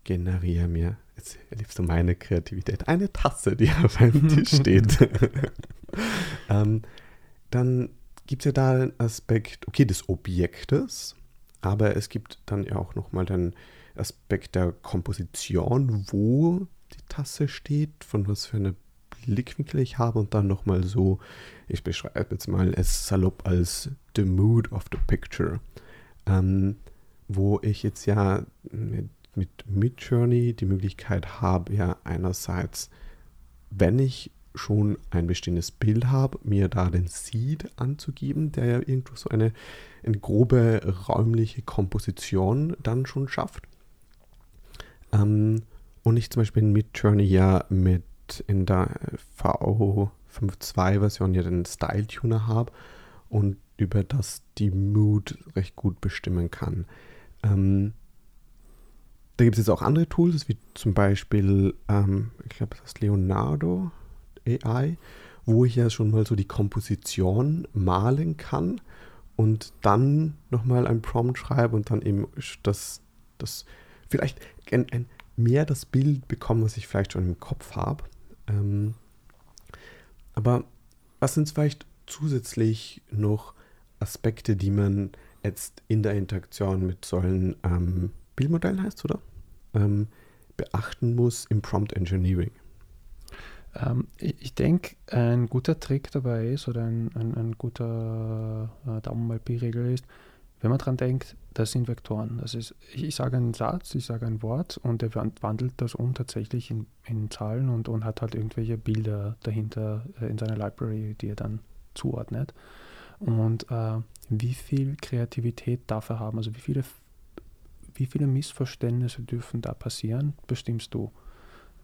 generiere mir, jetzt erlebst du meine Kreativität, eine Tasse, die auf einem Tisch steht. ähm, dann gibt es ja da den Aspekt, okay, des Objektes, aber es gibt dann ja auch nochmal den Aspekt der Komposition, wo die Tasse steht, von was für eine Blickwinkel ich habe und dann nochmal so, ich beschreibe jetzt mal es salopp als the mood of the picture. Ähm, wo ich jetzt ja mit, mit Midjourney die Möglichkeit habe, ja einerseits, wenn ich schon ein bestehendes Bild habe, mir da den Seed anzugeben, der ja irgendwo so eine, eine grobe räumliche Komposition dann schon schafft. Ähm, und ich zum Beispiel in Midjourney ja mit in der V52-Version ja den Style Tuner habe und über das die Mood recht gut bestimmen kann. Ähm, da gibt es jetzt auch andere Tools, wie zum Beispiel, ähm, ich glaube, das Leonardo AI, wo ich ja schon mal so die Komposition malen kann und dann nochmal ein Prompt schreibe und dann eben das, das vielleicht ein, ein mehr das Bild bekomme, was ich vielleicht schon im Kopf habe. Ähm, aber was sind vielleicht zusätzlich noch Aspekte, die man jetzt in der Interaktion mit solchen ähm, Bildmodellen heißt, oder? Ähm, beachten muss im Prompt Engineering. Ähm, ich denke, ein guter Trick dabei ist oder ein, ein, ein guter äh, Daumen mal Pi-Regel ist, wenn man dran denkt, das sind Vektoren. Das ist, ich, ich sage einen Satz, ich sage ein Wort und der wandelt das um tatsächlich in, in Zahlen und, und hat halt irgendwelche Bilder dahinter äh, in seiner Library, die er dann zuordnet. Und äh, wie viel Kreativität darf er haben, also wie viele, wie viele Missverständnisse dürfen da passieren, bestimmst du.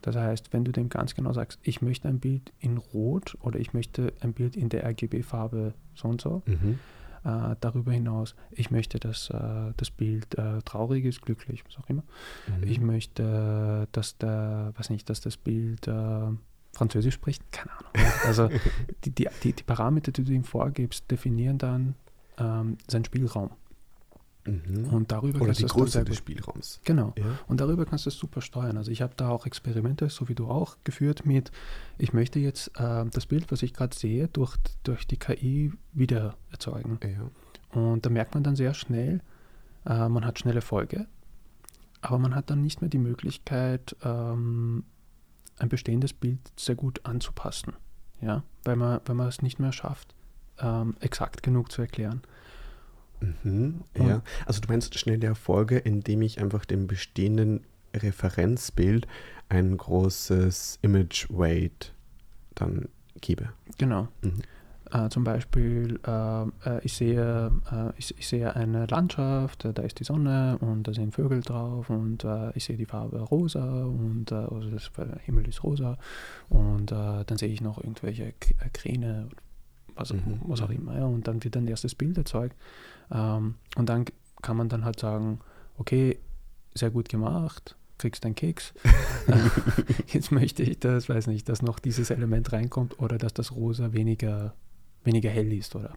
Das heißt, wenn du dem ganz genau sagst, ich möchte ein Bild in Rot oder ich möchte ein Bild in der RGB-Farbe so und so, Mhm. Äh, darüber hinaus, ich möchte, dass äh, das Bild äh, traurig ist, glücklich, was auch immer. Mhm. Ich möchte, dass der, weiß nicht, dass das Bild äh, Französisch spricht, keine Ahnung. Also die, die, die, die Parameter, die du ihm vorgibst, definieren dann ähm, seinen Spielraum. Mhm. Und darüber Oder kannst die Größe des Spielraums. Genau. Ja. Und darüber kannst du es super steuern. Also ich habe da auch Experimente, so wie du auch, geführt mit, ich möchte jetzt äh, das Bild, was ich gerade sehe, durch, durch die KI wieder erzeugen. Ja. Und da merkt man dann sehr schnell, äh, man hat schnelle Folge, aber man hat dann nicht mehr die Möglichkeit, ähm, ein bestehendes Bild sehr gut anzupassen. Ja? Weil, man, weil man es nicht mehr schafft, ähm, exakt genug zu erklären. Mhm, ja. Also du meinst schnelle Erfolge, indem ich einfach dem bestehenden Referenzbild ein großes Image Weight dann gebe. Genau. Mhm. Äh, zum Beispiel, äh, äh, ich, sehe, äh, ich, ich sehe eine Landschaft, äh, da ist die Sonne und da sind Vögel drauf und äh, ich sehe die Farbe rosa und also das, der Himmel ist rosa und dann sehe ich noch irgendwelche Kräne, was, Mhm, was auch mhm. immer. Ja, und dann wird ein erstes Bild erzeugt ähm, und dann kann man dann halt sagen, okay, sehr gut gemacht, kriegst einen Keks. Jetzt möchte ich das, weiß nicht, dass noch dieses Element reinkommt oder dass das Rosa weniger, weniger hell ist oder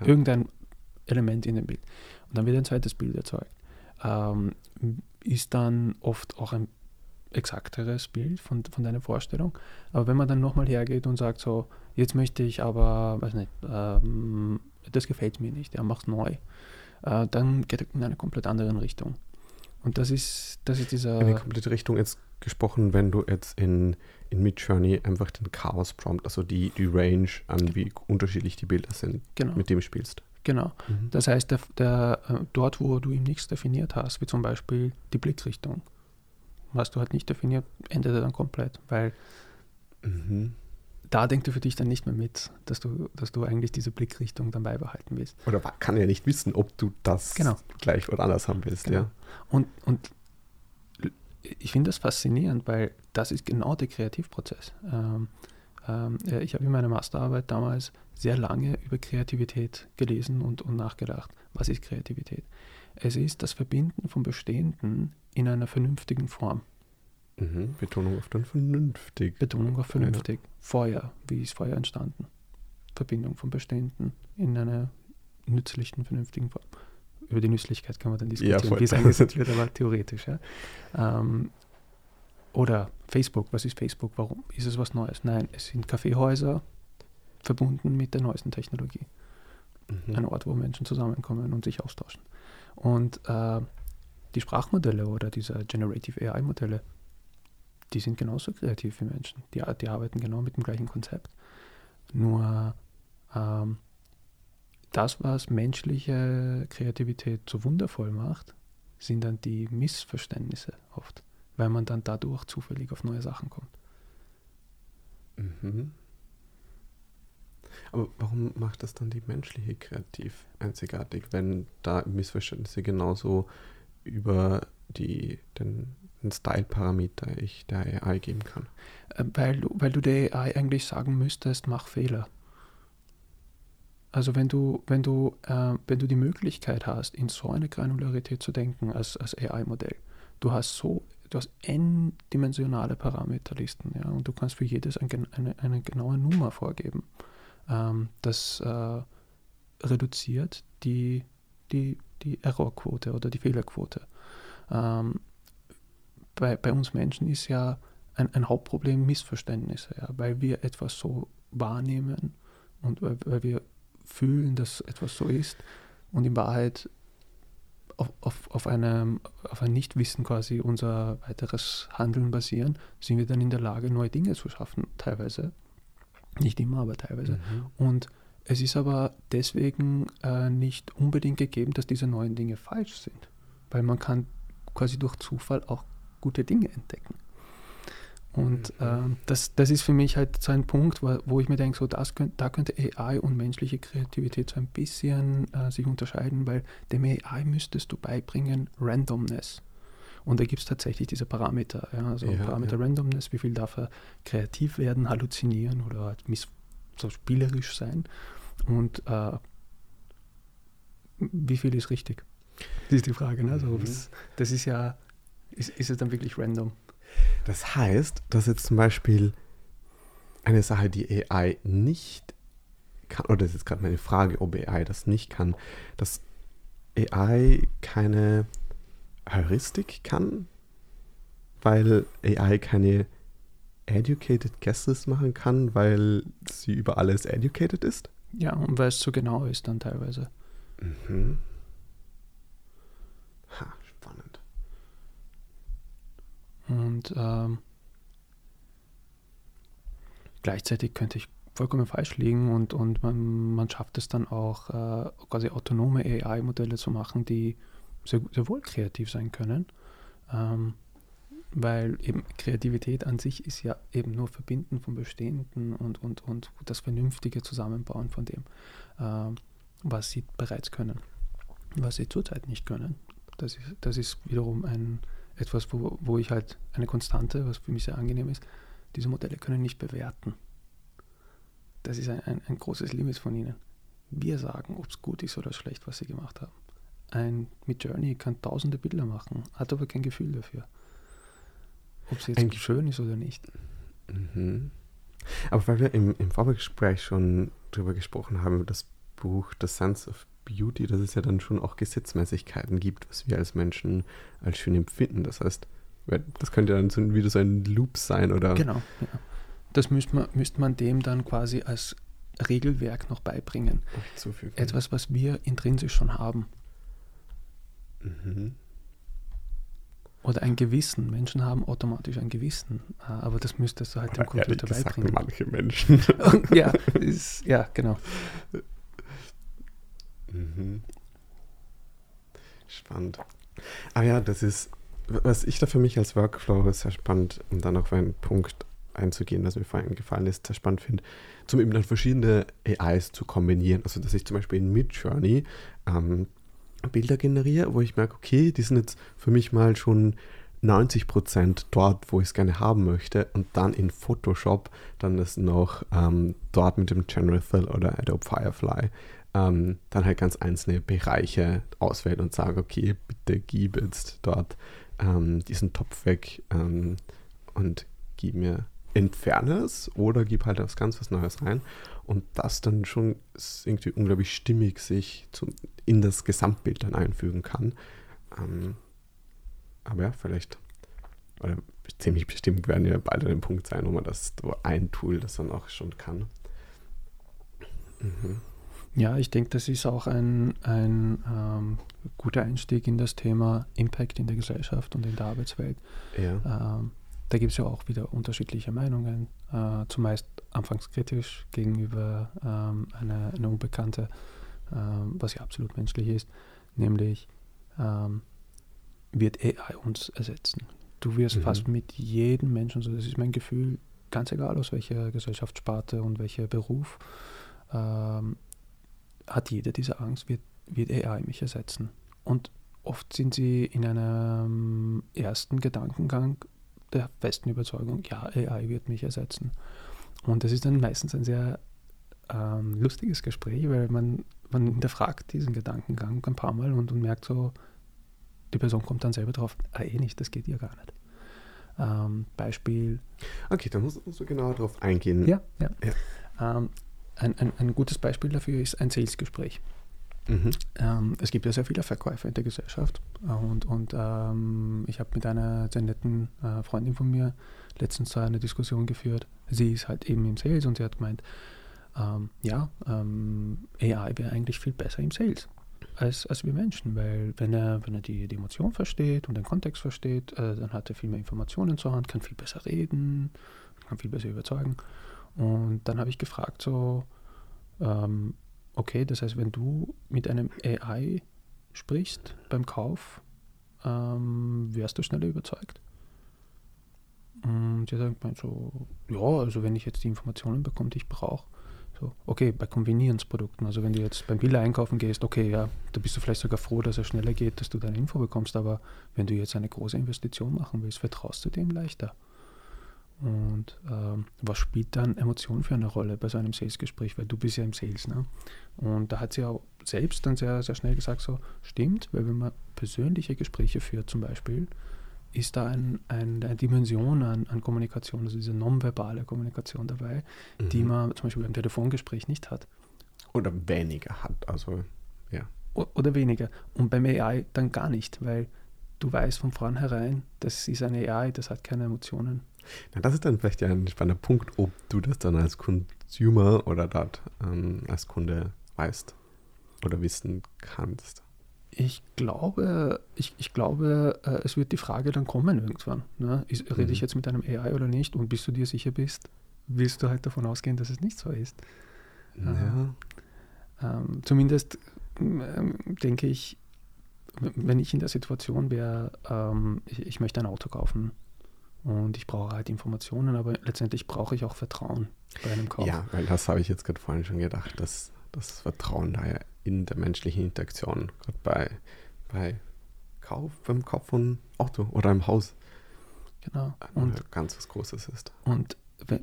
Ja. irgendein Element in dem Bild. Und dann wird ein zweites Bild erzeugt. Ähm, ist dann oft auch ein exakteres Bild von, von deiner Vorstellung. Aber wenn man dann nochmal hergeht und sagt so, jetzt möchte ich aber, weiß nicht, ähm, das gefällt mir nicht, ja, mach's neu, äh, dann geht er in eine komplett andere Richtung. Und das ist, das ist dieser. Eine komplette Richtung jetzt gesprochen, wenn du jetzt in, in Midjourney einfach den Chaos-Prompt, also die, die Range an wie unterschiedlich die Bilder sind, genau. mit dem spielst. Genau. Mhm. Das heißt, der, der, äh, dort, wo du ihm nichts definiert hast, wie zum Beispiel die Blickrichtung, was du halt nicht definiert, endet er dann komplett, weil mhm. Da denkt er für dich dann nicht mehr mit, dass du, dass du eigentlich diese Blickrichtung dann beibehalten willst. Oder kann er nicht wissen, ob du das genau. gleich oder anders haben willst, genau. ja. Und, und ich finde das faszinierend, weil das ist genau der Kreativprozess. Ähm, ähm, ich habe in meiner Masterarbeit damals sehr lange über Kreativität gelesen und, und nachgedacht. Was ist Kreativität? Es ist das Verbinden von Bestehenden in einer vernünftigen Form. Mhm. Betonung auf den vernünftig. Betonung auf vernünftig. Ja. Feuer, wie ist Feuer entstanden? Verbindung von Bestehenden in einer nützlichen, vernünftigen Form über die Nützlichkeit kann man dann diskutieren, ja, wie es eingesetzt wird, aber theoretisch. Ja. Ähm, oder Facebook, was ist Facebook? Warum ist es was Neues? Nein, es sind Kaffeehäuser verbunden mit der neuesten Technologie. Mhm. Ein Ort, wo Menschen zusammenkommen und sich austauschen. Und äh, die Sprachmodelle oder diese Generative AI-Modelle, die sind genauso kreativ wie Menschen. Die, die arbeiten genau mit dem gleichen Konzept. Nur ähm, das, was menschliche Kreativität so wundervoll macht, sind dann die Missverständnisse oft, weil man dann dadurch zufällig auf neue Sachen kommt. Mhm. Aber warum macht das dann die menschliche kreativ einzigartig, wenn da Missverständnisse genauso über die, den, den Style-Parameter ich der AI geben kann? Äh, weil, weil du der AI eigentlich sagen müsstest, mach Fehler. Also wenn du, wenn du, äh, wenn du die Möglichkeit hast, in so eine Granularität zu denken als, als AI-Modell, du hast so, du hast n-dimensionale Parameterlisten, ja, und du kannst für jedes ein, eine, eine genaue Nummer vorgeben. Ähm, das äh, reduziert die, die, die Errorquote oder die Fehlerquote. Ähm, bei, bei uns Menschen ist ja ein, ein Hauptproblem Missverständnisse, ja, weil wir etwas so wahrnehmen und weil, weil wir fühlen, dass etwas so ist und in Wahrheit auf, auf, auf, einem, auf ein Nichtwissen quasi unser weiteres Handeln basieren, sind wir dann in der Lage, neue Dinge zu schaffen, teilweise. Nicht immer, aber teilweise. Mhm. Und es ist aber deswegen äh, nicht unbedingt gegeben, dass diese neuen Dinge falsch sind, weil man kann quasi durch Zufall auch gute Dinge entdecken. Und äh, das, das ist für mich halt so ein Punkt, wo, wo ich mir denke, so das könnt, da könnte AI und menschliche Kreativität so ein bisschen äh, sich unterscheiden, weil dem AI müsstest du beibringen Randomness. Und da gibt es tatsächlich diese Parameter, ja, also ja, Parameter ja. Randomness, wie viel darf er kreativ werden, halluzinieren oder halt so spielerisch sein und äh, wie viel ist richtig? Das ist die Frage. Ne? Also, mhm. das, das ist ja, ist, ist es dann wirklich random? Das heißt, dass jetzt zum Beispiel eine Sache, die AI nicht kann, oder das ist jetzt gerade meine Frage, ob AI das nicht kann, dass AI keine Heuristik kann, weil AI keine educated guesses machen kann, weil sie über alles educated ist? Ja, und weil es so genau ist dann teilweise. Mhm. Ha. Und ähm, gleichzeitig könnte ich vollkommen falsch liegen und, und man, man schafft es dann auch, äh, quasi autonome AI-Modelle zu machen, die sehr, sehr, wohl kreativ sein können. Ähm, weil eben Kreativität an sich ist ja eben nur Verbinden von Bestehenden und, und, und das vernünftige Zusammenbauen von dem, äh, was sie bereits können, was sie zurzeit nicht können. Das ist, das ist wiederum ein, etwas, wo, wo ich halt eine Konstante, was für mich sehr angenehm ist, diese Modelle können nicht bewerten. Das ist ein, ein, ein großes Limit von ihnen. Wir sagen, ob es gut ist oder schlecht, was sie gemacht haben. Ein Midjourney kann tausende Bilder machen, hat aber kein Gefühl dafür. Ob sie jetzt ein schön ist oder nicht. Mhm. Aber weil wir im, im Vorgespräch schon darüber gesprochen haben, das Buch The Sense of Beauty, dass es ja dann schon auch Gesetzmäßigkeiten gibt, was wir als Menschen als schön empfinden. Das heißt, das könnte dann so wieder so ein Loop sein, oder? Genau, ja. Das müsste man, müsste man dem dann quasi als Regelwerk noch beibringen. Etwas, was wir intrinsisch schon haben. Mhm. Oder ein Gewissen. Menschen haben automatisch ein Gewissen, äh, aber das müsstest du halt dem Oder Computer gesagt, beibringen. manche Menschen. ja, ist, ja, genau. Mhm. Spannend. Ah ja, das ist, was ich da für mich als Workflow sehr spannend, um dann auf einen Punkt einzugehen, das mir vorhin gefallen ist, sehr spannend finde, zum eben dann verschiedene AIs zu kombinieren. Also dass ich zum Beispiel in Midjourney ähm, Bilder generiere, wo ich merke, okay, die sind jetzt für mich mal schon 90% dort, wo ich es gerne haben möchte und dann in Photoshop dann das noch ähm, dort mit dem Generative oder Adobe Firefly ähm, dann halt ganz einzelne Bereiche auswählen und sage, okay, bitte gib jetzt dort ähm, diesen Topf weg ähm, und gib mir, entferne es oder gib halt was ganz was Neues rein und das dann schon irgendwie unglaublich stimmig sich zum, in das Gesamtbild dann einfügen kann. Ähm, aber ja, vielleicht, oder ziemlich bestimmt werden wir bald an dem Punkt sein, wo man das, wo ein Tool das dann auch schon kann. Mhm. Ja, ich denke, das ist auch ein, ein ähm, guter Einstieg in das Thema Impact in der Gesellschaft und in der Arbeitswelt. Ja. Ähm, da gibt es ja auch wieder unterschiedliche Meinungen, äh, zumeist anfangs kritisch gegenüber ähm, einer, einer Unbekannte, ähm, was ja absolut menschlich ist, nämlich ähm, wird AI uns ersetzen. Du wirst Mhm. fast mit jedem Menschen, so das ist mein Gefühl, ganz egal aus welcher Gesellschaftssparte und welcher Beruf, ähm, hat jeder diese Angst, wird, wird AI mich ersetzen. Und oft sind sie in einem ersten Gedankengang der festen Überzeugung, ja, AI wird mich ersetzen. Und das ist dann meistens ein sehr ähm, lustiges Gespräch, weil man, man hinterfragt diesen Gedankengang ein paar Mal und, und merkt so, die Person kommt dann selber drauf, ah, eh nicht, das geht ja gar nicht. Ähm, Beispiel, Okay, dann musst, musst du genauer darauf eingehen. ja, ja. Ähm, ein, ein, ein gutes Beispiel dafür ist ein Salesgespräch. Mhm. Ähm, es gibt ja sehr viele Verkäufer in der Gesellschaft und, und ähm, ich habe mit einer sehr netten äh, Freundin von mir letztens eine Diskussion geführt. Sie ist halt eben im Sales und sie hat gemeint, ähm, ja, ähm, AI wäre eigentlich viel besser im Sales als, als wir Menschen, weil wenn er, wenn er die, die Emotion versteht und den Kontext versteht, äh, dann hat er viel mehr Informationen zur Hand, kann viel besser reden, kann viel besser überzeugen. Und dann habe ich gefragt, so, ähm, okay, das heißt, wenn du mit einem AI sprichst beim Kauf, ähm, wärst du schneller überzeugt? Und sie sagt man so, ja, also wenn ich jetzt die Informationen bekomme, die ich brauche, so, okay, bei Convenience-Produkten, also wenn du jetzt beim Billa einkaufen gehst, okay, ja, da bist du vielleicht sogar froh, dass es schneller geht, dass du deine Info bekommst, aber wenn du jetzt eine große Investition machen willst, vertraust du dem leichter. Und ähm, was spielt dann Emotion für eine Rolle bei so einem Sales-Gespräch? Weil du bist ja im Sales, ne? Und da hat sie auch selbst dann sehr, sehr schnell gesagt, so, stimmt, weil wenn man persönliche Gespräche führt zum Beispiel, ist da ein, ein, eine Dimension an, an Kommunikation, also diese nonverbale Kommunikation dabei, die Mhm. man zum Beispiel beim Telefongespräch nicht hat. Oder weniger hat. Also, ja. O oder weniger. Und beim AI dann gar nicht, weil du weißt von vornherein, das ist eine AI, das hat keine Emotionen. Na, das ist dann vielleicht ja ein spannender Punkt, ob du das dann als Consumer oder dort ähm, als Kunde weißt oder wissen kannst. Ich glaube, ich, ich glaube, äh, es wird die Frage dann kommen irgendwann. Ne? Ist, rede Mhm. ich jetzt mit einem AI oder nicht? Und bis du dir sicher bist, willst du halt davon ausgehen, dass es nicht so ist. Ja. Ähm, zumindest ähm, denke ich, wenn ich in der Situation wäre, ähm, ich, ich möchte ein Auto kaufen und ich brauche halt Informationen, aber letztendlich brauche ich auch Vertrauen bei einem Kauf. Ja, weil das habe ich jetzt gerade vorhin schon gedacht, dass das Vertrauen da ja in der menschlichen Interaktion, gerade bei, bei Kauf, beim Kauf von Auto oder einem Haus, Genau. und ganz was Großes ist. und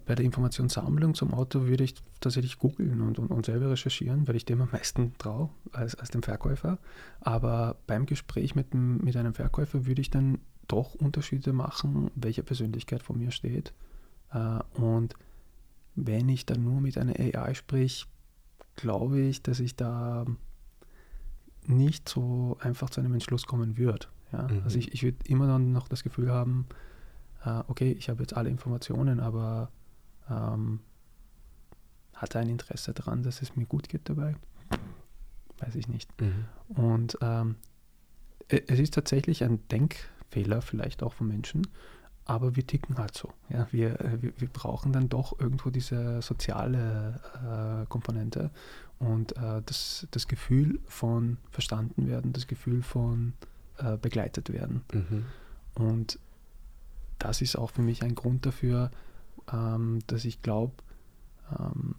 bei der Informationssammlung zum Auto würde ich tatsächlich googeln und, und, und selber recherchieren, weil ich dem am meisten traue als, als dem Verkäufer. Aber beim Gespräch mit, dem, mit einem Verkäufer würde ich dann doch Unterschiede machen, welche Persönlichkeit vor mir steht. Äh, und wenn ich dann nur mit einer AI sprich, glaube ich, dass ich da nicht so einfach zu einem Entschluss kommen würde. Ja? Mhm. Also ich, ich würde immer dann noch das Gefühl haben, äh, okay, ich habe jetzt alle Informationen, aber ähm, hat er ein Interesse daran, dass es mir gut geht dabei? Weiß ich nicht. Mhm. Und ähm, e- es ist tatsächlich ein Denk, Fehler vielleicht auch von Menschen, aber wir ticken halt so. Ja? Wir, äh, wir, wir brauchen dann doch irgendwo diese soziale äh, Komponente und äh, das, das Gefühl von verstanden werden, das Gefühl von äh, begleitet werden. Mhm. Und das ist auch für mich ein Grund dafür, ähm, dass ich glaube, ähm,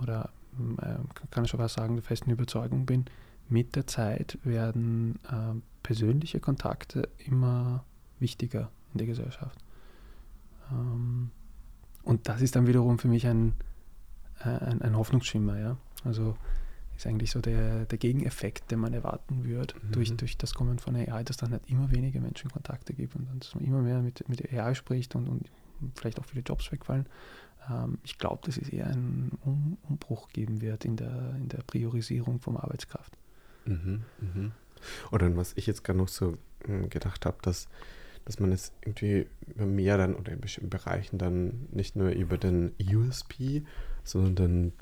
oder äh, kann ich schon was sagen, der festen Überzeugung bin, mit der Zeit werden äh, persönliche Kontakte immer wichtiger in der Gesellschaft. Ähm, und das ist dann wiederum für mich ein, äh, ein, ein, Hoffnungsschimmer. Ja? Also ist eigentlich so der, der Gegeneffekt, den man erwarten würde mhm. durch, durch das Kommen von AI, dass dann halt immer weniger Menschen Kontakte gibt und dass man immer mehr mit, mit AI spricht und, und vielleicht auch viele Jobs wegfallen. Ähm, ich glaube, dass es eher einen um Umbruch geben wird in der, in der Priorisierung von Arbeitskraft. Mhm, mhm. Oder was ich jetzt gerade noch so hm, gedacht habe, dass, dass man es irgendwie mehr dann oder in bestimmten Bereichen dann nicht nur über den USP, sondern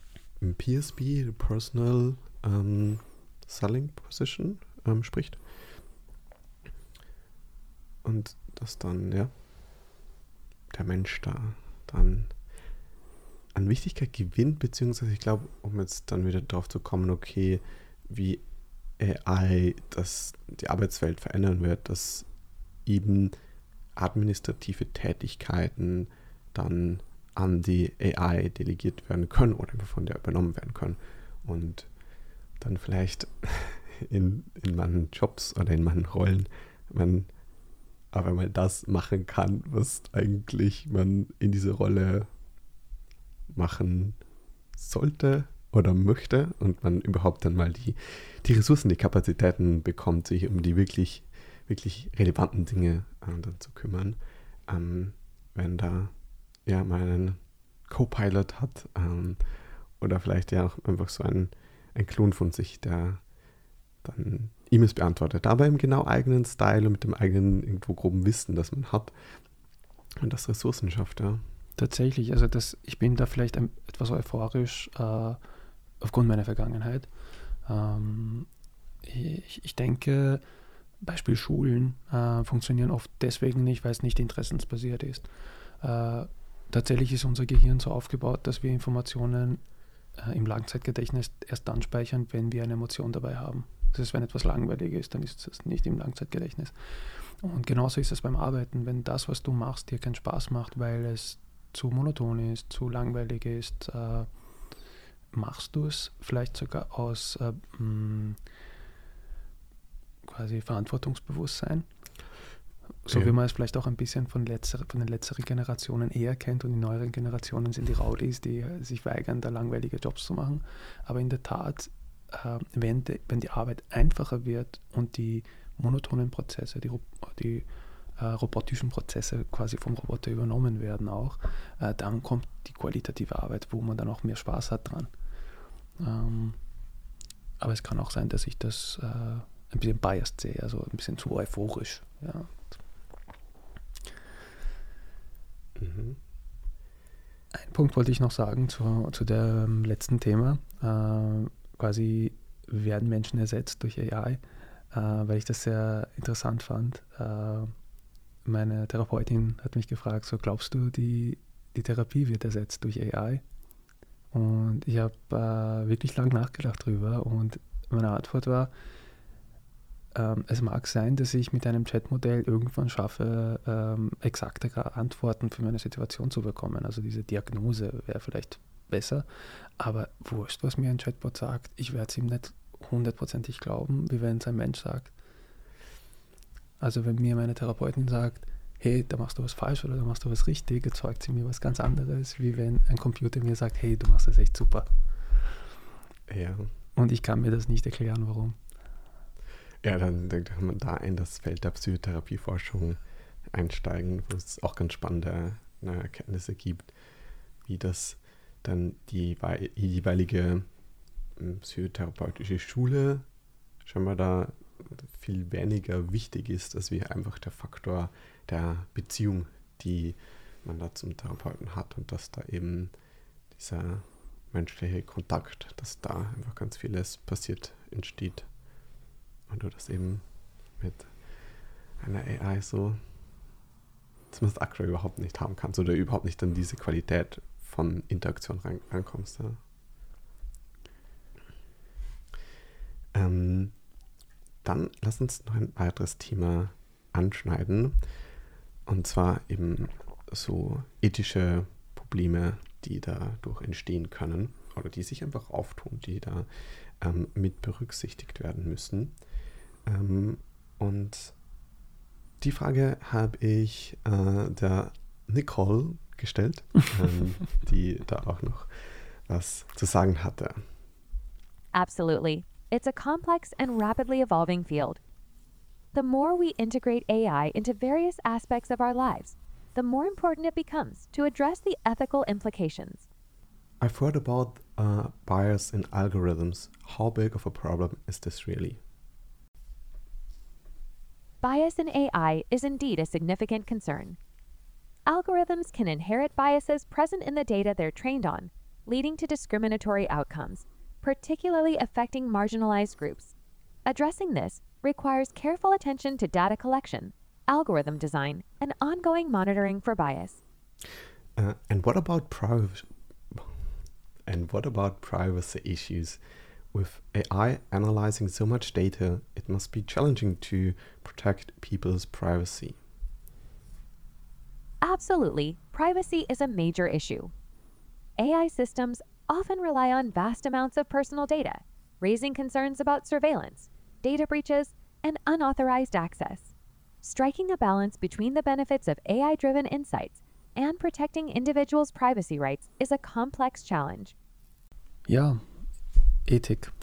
den PSP, Personal ähm, Selling Position, ähm, spricht. Und dass dann, ja, der Mensch da dann an Wichtigkeit gewinnt, beziehungsweise ich glaube, um jetzt dann wieder darauf zu kommen, okay, wie AI das, die Arbeitswelt verändern wird, dass eben administrative Tätigkeiten dann an die AI delegiert werden können oder von der übernommen werden können. Und dann vielleicht in, in manchen Jobs oder in manchen Rollen man aber mal das machen kann, was eigentlich man in diese Rolle machen sollte oder möchte und man überhaupt dann mal die, die Ressourcen, die Kapazitäten bekommt, sich um die wirklich, wirklich relevanten Dinge äh, dann zu kümmern. Ähm, wenn da ja mal einen Co-Pilot hat ähm, oder vielleicht ja auch einfach so ein, ein Klon von sich, der dann E-Mails beantwortet, aber im genau eigenen Style und mit dem eigenen irgendwo groben Wissen, das man hat und das Ressourcen schafft, ja. Tatsächlich, also das, ich bin da vielleicht etwas euphorisch äh, aufgrund meiner Vergangenheit. Ähm, ich, ich, denke, Beispiel Schulen äh, funktionieren oft deswegen nicht, weil es nicht interessensbasiert ist. Äh, tatsächlich ist unser Gehirn so aufgebaut, dass wir Informationen äh, im Langzeitgedächtnis erst dann speichern, wenn wir eine Emotion dabei haben. Das heißt, wenn etwas langweilig ist, dann ist es nicht im Langzeitgedächtnis. Und genauso ist es beim Arbeiten. Wenn das, was du machst, dir keinen Spaß macht, weil es zu monoton ist, zu langweilig ist, äh, machst du es vielleicht sogar aus äh, mh, mm, quasi Verantwortungsbewusstsein. So ja. wie man es vielleicht auch ein bisschen von, letzter, von den letzteren Generationen eher kennt und die neueren Generationen sind die Rowdies, die sich weigern, da langweilige Jobs zu machen. Aber in der Tat, äh, wenn, de, wenn die Arbeit einfacher wird und die monotonen Prozesse, die, die äh, robotischen Prozesse quasi vom Roboter übernommen werden auch, äh, dann kommt die qualitative Arbeit, wo man dann auch mehr Spaß hat dran. Ähm, aber es kann auch sein, dass ich das äh, ein bisschen biased sehe, also ein bisschen zu euphorisch. Ja. Mhm. Ein Punkt wollte ich noch sagen zu, zu dem letzten Thema. Äh, quasi werden Menschen ersetzt durch AI, äh, weil ich das sehr interessant fand. Äh, meine Therapeutin hat mich gefragt, so glaubst du, die, die Therapie wird ersetzt durch AI? Und ich habe äh, wirklich lang nachgedacht drüber und meine Antwort war, ähm, es mag sein, dass ich mit einem Chatmodell irgendwann schaffe, ähm, exaktere Antworten für meine Situation zu bekommen. Also diese Diagnose wäre vielleicht besser, aber wurscht, was mir ein Chatbot sagt, ich werde es ihm nicht hundertprozentig glauben, wie wenn es ein Mensch sagt. Also wenn mir meine Therapeutin sagt, hey, da machst du was falsch oder da machst du was richtig, erzeugt sie mir was ganz anderes, wie wenn ein Computer mir sagt, hey, du machst das echt super. Ja. Und ich kann mir das nicht erklären, warum. Ja, dann, kann man da in das Feld der Psychotherapieforschung einsteigen, wo es auch ganz spannende ne, Erkenntnisse gibt, wie das dann die, die jeweilige hm, psychotherapeutische Schule scheinbar da viel weniger wichtig ist, als wie einfach der Faktor der Beziehung, die man da zum Therapeuten hat und dass da eben dieser menschliche Kontakt, dass da einfach ganz vieles passiert, entsteht. Und du das eben mit eine AI so zumindest aktuell überhaupt nicht haben kannst oder überhaupt nicht an diese Qualität von Interaktion ran, rankommst. Ja. Ähm, dann lass uns noch ein weiteres Thema anschneiden. Und zwar eben so ethische Probleme, die dadurch entstehen können oder die sich einfach auftun, die da ähm, mit berücksichtigt werden müssen. Ähm, und die Frage habe ich äh, der Nicole gestellt, ähm, die da auch noch was zu sagen hatte. Absolutely. It's a complex and rapidly evolving field. The more we integrate AI into various aspects of our lives, the more important it becomes to address the ethical implications. I've heard about uh, bias in algorithms. How big of a problem is this really? Bias in AI is indeed a significant concern. Algorithms can inherit biases present in the data they're trained on, leading to discriminatory outcomes, particularly affecting marginalized groups. Addressing this requires careful attention to data collection, algorithm design, and ongoing monitoring for bias. Uh, and what about privacy? And what about privacy issues? With AI analyzing so much data, it must be challenging to protect people's privacy. Absolutely, privacy is a major issue. AI systems often rely on vast amounts of personal data, raising concerns about surveillance, data breaches, and unauthorized access. Striking a balance between the benefits of AI driven insights and protecting individuals' privacy rights is a complex challenge. Ja, Ethik.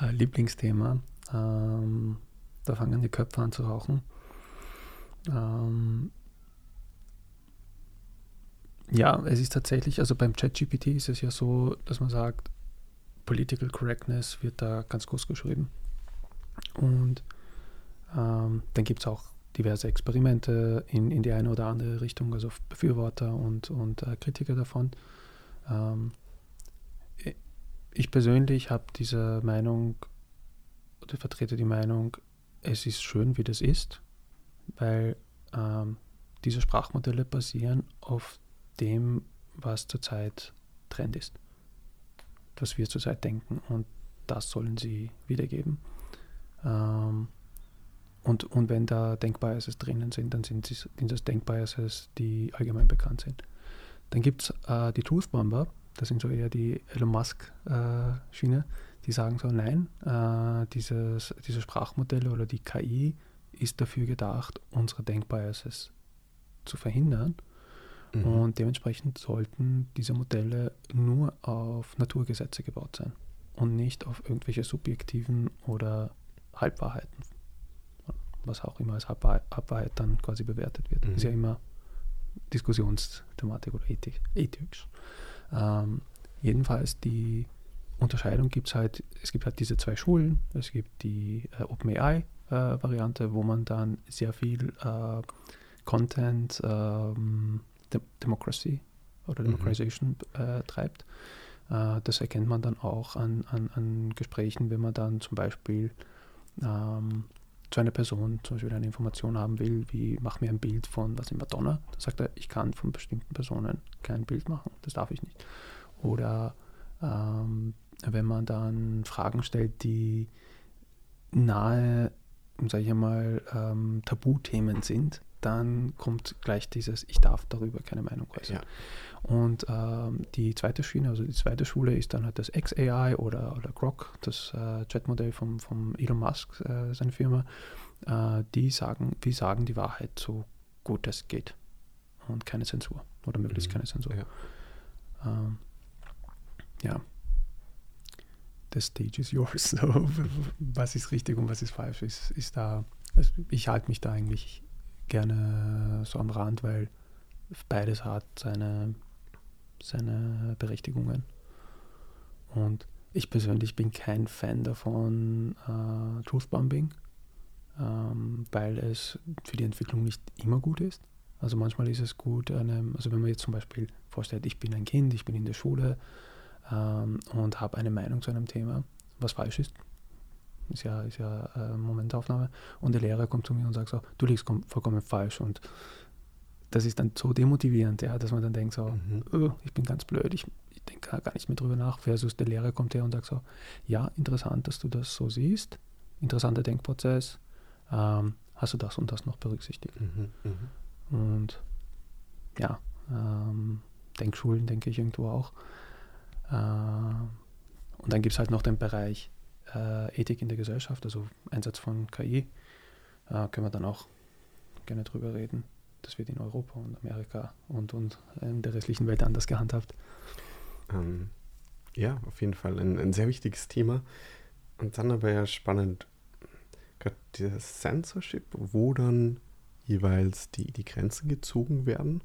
Äh, Lieblingsthema. Ähm, da fangen die Köpfe an zu rauchen. Ähm, ja, es ist tatsächlich, also beim ChatGPT ist es ja so, dass man sagt, Political Correctness wird da ganz groß geschrieben. Und ähm, dann gibt es auch diverse Experimente in, in die eine oder andere Richtung, also Befürworter und, und äh, Kritiker davon. Ähm, ich persönlich habe diese Meinung oder vertrete die Meinung, es ist schön, wie das ist, weil ähm, diese Sprachmodelle basieren auf dem, was zurzeit Trend ist, was wir zurzeit denken und das sollen sie wiedergeben. Ähm, und, und wenn da Denkbiases drinnen sind, dann sind, sie, sind das Denkbiases, die allgemein bekannt sind. Dann gibt es äh, die Truth Bomber, das sind so eher die Elon Musk-Schiene, äh, die sagen so, nein, äh, dieses, diese Sprachmodelle oder die KI ist dafür gedacht, unsere Denkbiases zu verhindern. Mhm. Und dementsprechend sollten diese Modelle nur auf Naturgesetze gebaut sein und nicht auf irgendwelche subjektiven oder Halbwahrheiten. Was auch immer als Halbwahrheit dann quasi bewertet wird. Mhm. Ist ja immer Diskussionsthematik oder Ethik, ethisch. Ähm, jedenfalls die Unterscheidung gibt es halt, es gibt halt diese zwei Schulen. Es gibt die äh, OpenAI-Variante, äh, wo man dann sehr viel äh, Content ähm, De Democracy oder mhm. Democratization mhm. treibt. Äh, das erkennt man dann auch an, an, an Gesprächen, wenn man dann zum Beispiel ähm, zu einer Person zum Beispiel eine Information haben will, wie mach mir ein Bild von was in Madonna, dann sagt er, ich kann von bestimmten Personen kein Bild machen, das darf ich nicht. Oder ähm, wenn man dann Fragen stellt, die nahe, sage ich einmal, ähm, Tabuthemen sind, dann kommt gleich dieses, ich darf darüber keine Meinung äußern. Ja. Und ähm, die zweite Schiene, also die zweite Schule ist dann halt das XAI oder, oder Grok, das äh, Chatmodell vom, vom Elon Musk, äh, seine Firma. Äh, die sagen, wir sagen die Wahrheit so gut es geht und keine Zensur oder möglichst mhm. keine Zensur. Ja. Ähm, ja. The stage is yours. So, was ist richtig und was ist falsch, ist, ist da. Also ich halte mich da eigentlich gerne so am Rand, weil beides hat seine, seine Berechtigungen. Und ich persönlich bin kein Fan davon, äh, Truthbombing, ähm, weil es für die Entwicklung nicht immer gut ist. Also manchmal ist es gut, einem, also wenn man jetzt zum Beispiel vorstellt, ich bin ein Kind, ich bin in der Schule ähm, und habe eine Meinung zu einem Thema, was falsch ist, ist ja, ist ja äh, Momentaufnahme. Und der Lehrer kommt zu mir und sagt so, du liegst vollkommen falsch. Und das ist dann so demotivierend, ja, dass man dann denkt so, mhm. oh, ich bin ganz blöd, ich, ich denke gar nicht mehr drüber nach. Versus der Lehrer kommt her und sagt so, ja, interessant, dass du das so siehst, interessanter Denkprozess, ähm, hast du das und das noch berücksichtigt. Mhm, mh. Und ja, ähm, Denkschulen denke ich irgendwo auch. Äh, und dann gibt es halt noch den Bereich äh, Ethik in der Gesellschaft, also Einsatz von KI. Äh, können wir dann auch gerne drüber reden. Das wird in Europa und Amerika und, und in der restlichen Welt anders gehandhabt. Ähm, ja, auf jeden Fall ein, ein sehr wichtiges Thema. Und dann aber ja spannend, gerade dieses Censorship, wo dann jeweils die, die Grenzen gezogen werden.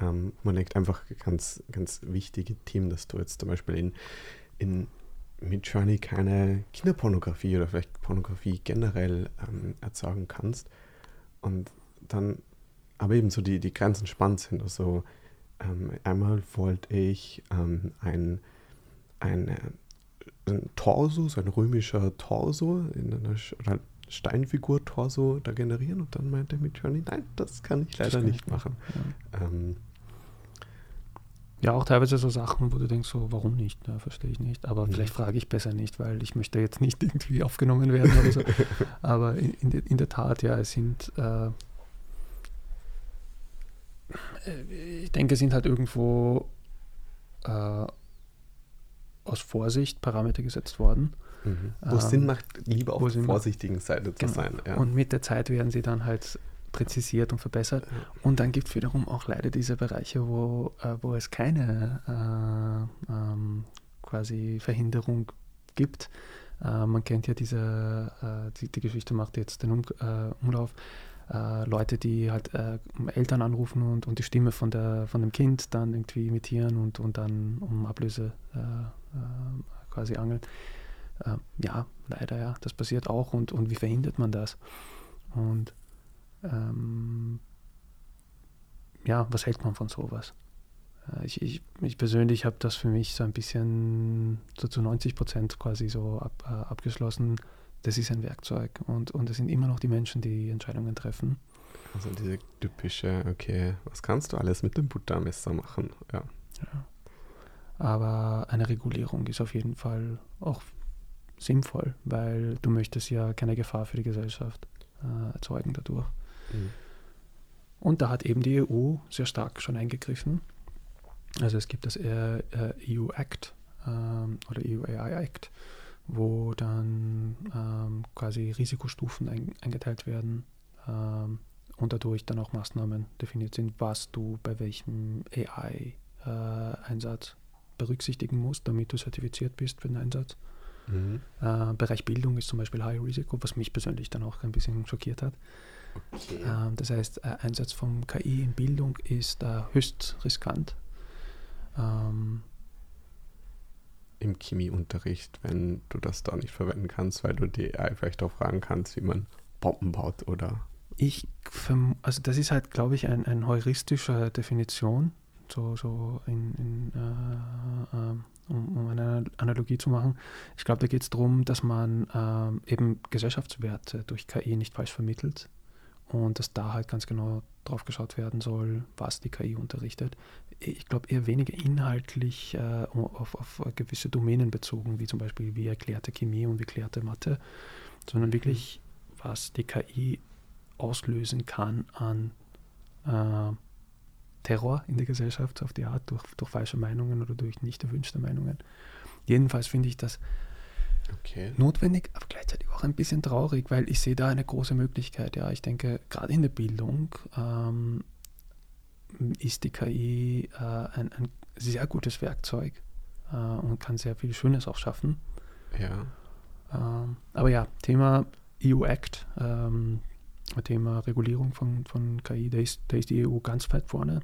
Ähm, man denkt einfach ganz, ganz wichtige Themen, dass du jetzt zum Beispiel in, in Midjourney keine Kinderpornografie oder vielleicht Pornografie generell ähm, erzeugen kannst. Und dann aber eben so die, die Grenzen spannend sind. Also ähm, einmal wollte ich ähm, ein, ein, äh, ein Torso, so ein römischer Torso in einer Steinfigur-Torso da generieren und dann meinte Midjourney, nein, das kann ich leider nicht machen. Ja. Ähm, ja, auch teilweise so Sachen, wo du denkst, so, warum nicht? Ja, verstehe ich nicht. Aber mhm. vielleicht frage ich besser nicht, weil ich möchte jetzt nicht irgendwie aufgenommen werden oder so. Aber in, in, in, der Tat, ja, es sind, äh, ich denke, es sind halt irgendwo äh, aus Vorsicht Parameter gesetzt worden. Mhm. Wo es ähm, Sinn macht, lieber auf der vorsichtigen Seite zu genau. sein. Ja. Und mit der Zeit werden sie dann halt präzisiert und verbessert. Und dann gibt es wiederum auch leider diese Bereiche, wo, äh, wo es keine äh, ähm, quasi Verhinderung gibt. Äh, man kennt ja diese, äh, die, die, Geschichte macht jetzt den um, äh, Umlauf. Äh, Leute, die halt Eltern anrufen und, und die Stimme von, der, von dem Kind dann irgendwie imitieren und, und dann um Ablöse quasi angeln. ja, leider ja, das passiert auch und, und wie verhindert man das? Und ähm, ja, was hält man von sowas? Äh, ich, ich, ich persönlich habe das für mich so ein bisschen so zu 90 Prozent quasi so ab, äh, abgeschlossen. Das ist ein Werkzeug und, und es sind immer noch die Menschen, die Entscheidungen treffen. Also diese typische, okay, was kannst du alles mit dem Buttermesser machen? Ja. ja. Aber eine Regulierung ist auf jeden Fall auch sinnvoll, weil du möchtest ja keine Gefahr für die Gesellschaft äh, erzeugen dadurch. Mhm. Und da hat eben die EU sehr stark schon eingegriffen. Also es gibt das EU Act ähm, oder EU AI Act, wo dann ähm, quasi Risikostufen ein, eingeteilt werden ähm, und dadurch dann auch Maßnahmen definiert sind, was du bei welchem AI-Einsatz äh, berücksichtigen musst, damit du zertifiziert bist für den Einsatz. Mhm. Äh, Bereich Bildung ist zum Beispiel High Risiko, was mich persönlich dann auch ein bisschen schockiert hat. Okay. Ähm, das heißt, äh, Einsatz von KI in Bildung ist äh, höchst riskant. Ähm, Im Chemieunterricht, wenn du das da nicht verwenden kannst, weil du die AI vielleicht auch fragen kannst, wie man Bomben baut oder. Ich, also das ist halt, glaube ich, ein, eine heuristische Definition, so, so in, in äh, äh, um, um, eine Analogie zu machen. Ich glaube, da geht es darum, dass man äh, eben Gesellschaftswerte durch KI nicht falsch vermittelt und dass da halt ganz genau drauf geschaut werden soll, was die KI unterrichtet. Ich glaube eher weniger inhaltlich äh, auf, auf, gewisse Domänen bezogen, wie zum Beispiel wie erklärte Chemie und wie erklärte Mathe, sondern mhm. wirklich, was die KI auslösen kann an äh, Terror in der Gesellschaft auf die Art, durch, durch falsche Meinungen oder durch nicht erwünschte Meinungen. Jedenfalls finde ich das okay. notwendig, aber gleichzeitig auch ein bisschen traurig, weil ich sehe da eine große Möglichkeit. Ja, ich denke, gerade in der Bildung ähm, ist die KI äh, ein, ein, sehr gutes Werkzeug äh, und kann sehr viel Schönes auch schaffen. Ja. Ähm, aber ja, Thema EU Act, ähm, Thema Regulierung von, von KI, da ist, da ist die EU ganz weit vorne.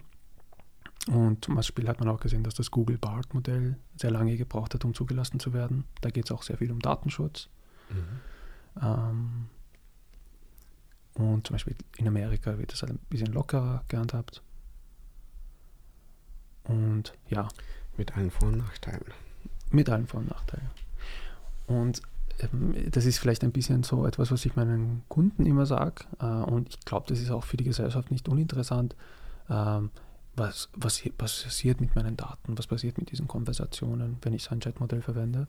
Und zum Beispiel hat man auch gesehen, dass das Google BART-Modell sehr lange gebraucht hat, um zugelassen zu werden. Da geht es auch sehr viel um Datenschutz. Mhm. Ähm, und zum Beispiel in Amerika wird das halt ein bisschen lockerer gehandhabt. Und ja. Mit allen Vor- und Nachteilen. Mit allen Vor- und Nachteilen. Und ähm, das ist vielleicht ein bisschen so etwas, was ich meinen Kunden immer sage. Äh, und ich glaube, das ist auch für die Gesellschaft nicht uninteressant. Ähm, was, was, was passiert mit meinen Daten? Was passiert mit diesen Konversationen, wenn ich so ein Chatmodell verwende?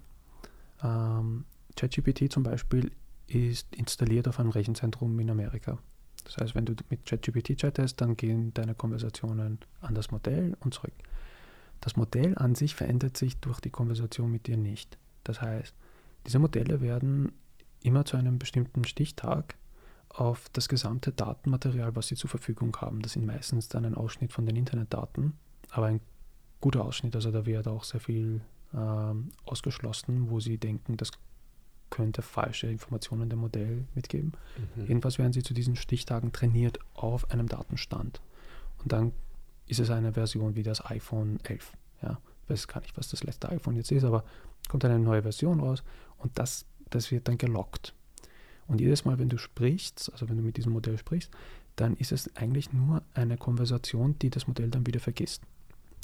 Ähm, ChatGPT zum Beispiel ist installiert auf einem Rechenzentrum in Amerika. Das heißt, wenn du mit ChatGPT chattest, dann gehen deine Konversationen an das Modell und zurück. Das Modell an sich verändert sich durch die Konversation mit dir nicht. Das heißt, diese Modelle werden immer zu einem bestimmten Stichtag auf das gesamte Datenmaterial, was sie zur Verfügung haben. Das sind meistens dann ein Ausschnitt von den Internetdaten, aber ein guter Ausschnitt. Also da wird auch sehr viel ähm, ausgeschlossen, wo sie denken, das könnte falsche Informationen dem Modell mitgeben. Mhm. Jedenfalls werden sie zu diesen Stichtagen trainiert auf einem Datenstand. Und dann ist es eine Version wie das iPhone 11. Ja, ich weiß gar nicht, was das letzte iPhone jetzt ist, aber kommt eine neue Version raus und das, das wird dann gelockt. Und jedes Mal, wenn du sprichst, also wenn du mit diesem Modell sprichst, dann ist es eigentlich nur eine Konversation, die das Modell dann wieder vergisst.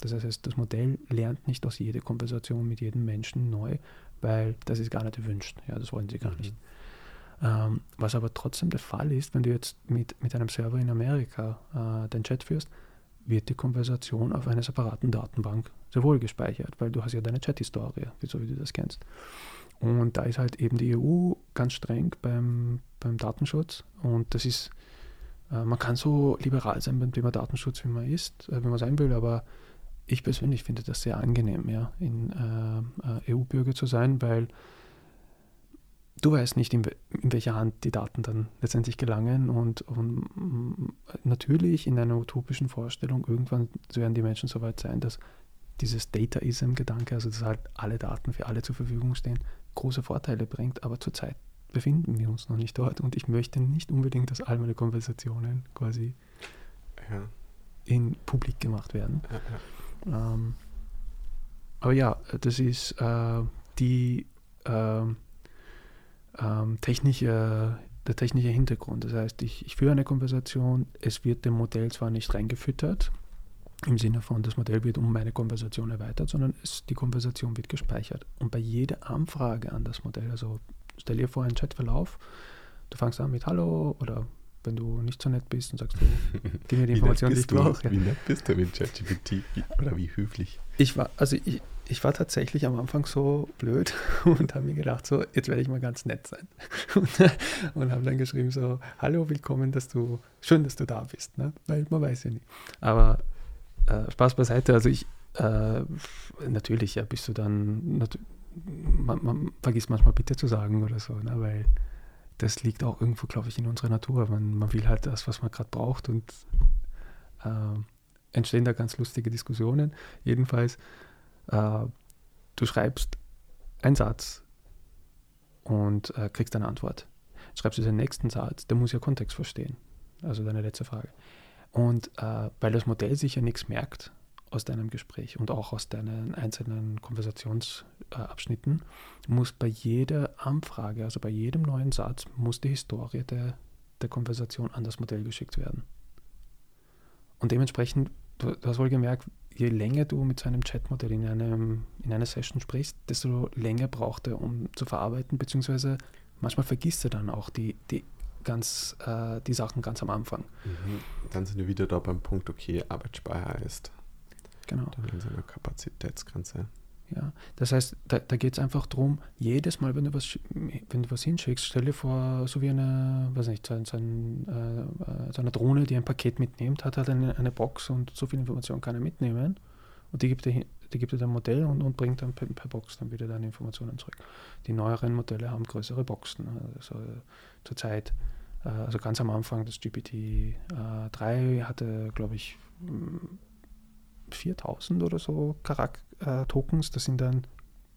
Das heißt, das Modell lernt nicht aus jeder Konversation mit jedem Menschen neu, weil das ist gar nicht erwünscht. Ja, das wollen sie gar mhm. nicht. Ähm, was aber trotzdem der Fall ist, wenn du jetzt mit, mit einem Server in Amerika äh, den Chat führst, wird die Konversation auf einer separaten Datenbank sehr wohl gespeichert, weil du hast ja deine Chat-Historie, so wie du das kennst. Und da ist halt eben die EU ganz streng beim, beim Datenschutz und das ist, äh, man kann so liberal sein beim Thema Datenschutz, wie man ist, äh, wenn man sein will, aber ich persönlich finde das sehr angenehm, ja, in äh, äh EU-Bürger zu sein, weil du weißt nicht, in, in, welcher Hand die Daten dann letztendlich gelangen. Und, und, natürlich in einer utopischen Vorstellung, irgendwann werden die Menschen so weit sein, dass dieses Dataism-Gedanke, also dass halt alle Daten für alle zur Verfügung stehen, große Vorteile bringt. Aber zurzeit befinden wir uns noch nicht dort. Und ich möchte nicht unbedingt, dass all meine Konversationen quasi ja. in publik gemacht werden. Ja. Ähm, aber ja, das ist äh, die äh, ähm, technische, der technische Hintergrund. Das heißt, ich, ich führe eine Konversation, es wird dem Modell zwar nicht reingefüttert, im Sinne von, das Modell wird um meine Konversation erweitert, sondern es, die Konversation wird gespeichert. Und bei jeder Anfrage an das Modell, also stell dir vor einen Chatverlauf, du fängst an mit Hallo oder wenn du nicht so nett bist und sagst, du, gib mir die Information, die ich brauche. Wie nett bist du mit ChatGPT oder wie höflich? Ich war, also ich, ich war tatsächlich am Anfang so blöd und habe mir gedacht, so, jetzt werde ich mal ganz nett sein. Und, und habe dann geschrieben, so, hallo, willkommen, dass du, schön, dass du da bist, ne? weil man weiß ja nie. Aber äh, Spaß beiseite, also ich, äh, natürlich, ja, bist du dann, man, man, vergisst manchmal bitte zu sagen oder so, ne? weil das liegt auch irgendwo, glaube ich, in unserer Natur. Man, man will halt das, was man gerade braucht und äh, entstehen da ganz lustige Diskussionen. Jedenfalls, äh, du schreibst einen Satz und äh, kriegst eine Antwort. Schreibst du den nächsten Satz, der muss ja Kontext verstehen. Also deine letzte Frage. Und äh, weil das Modell sich ja nichts merkt, aus deinem Gespräch und auch aus deinen einzelnen Konversationsabschnitten, muss bei jeder Anfrage, also bei jedem neuen Satz, muss die Historie der, der Konversation an das Modell geschickt werden. Und dementsprechend, du, du hast wohl gemerkt, je länger du mit so einem Chatmodell in, einem, in einer Session sprichst, desto länger braucht er, um zu verarbeiten, beziehungsweise manchmal vergisst er dann auch die, die ganz äh, die Sachen ganz am Anfang. Mhm. Dann sind wir wieder da beim Punkt, okay, Arbeitsspeicher ist Genau. Dann in seiner Kapazitätsgrenze. Ja, das heißt, da, da geht es einfach darum, jedes Mal, wenn du was, wenn du was hinschickst, stell dir vor, so wie eine, weiß nicht, so, so, ein, äh, so eine Drohne, die ein Paket mitnimmt, hat halt eine, eine Box und so viel Information kann er mitnehmen und die gibt dir, die gibt dir dann ein Modell und, und bringt dann per, per, Box dann wieder deine Informationen zurück. Die neueren Modelle haben größere Boxen. Also zurzeit, äh, also ganz am Anfang, das GPT-3 äh, hatte, glaube ich, 4000 oder so Charak äh, Tokens. Das sind dann,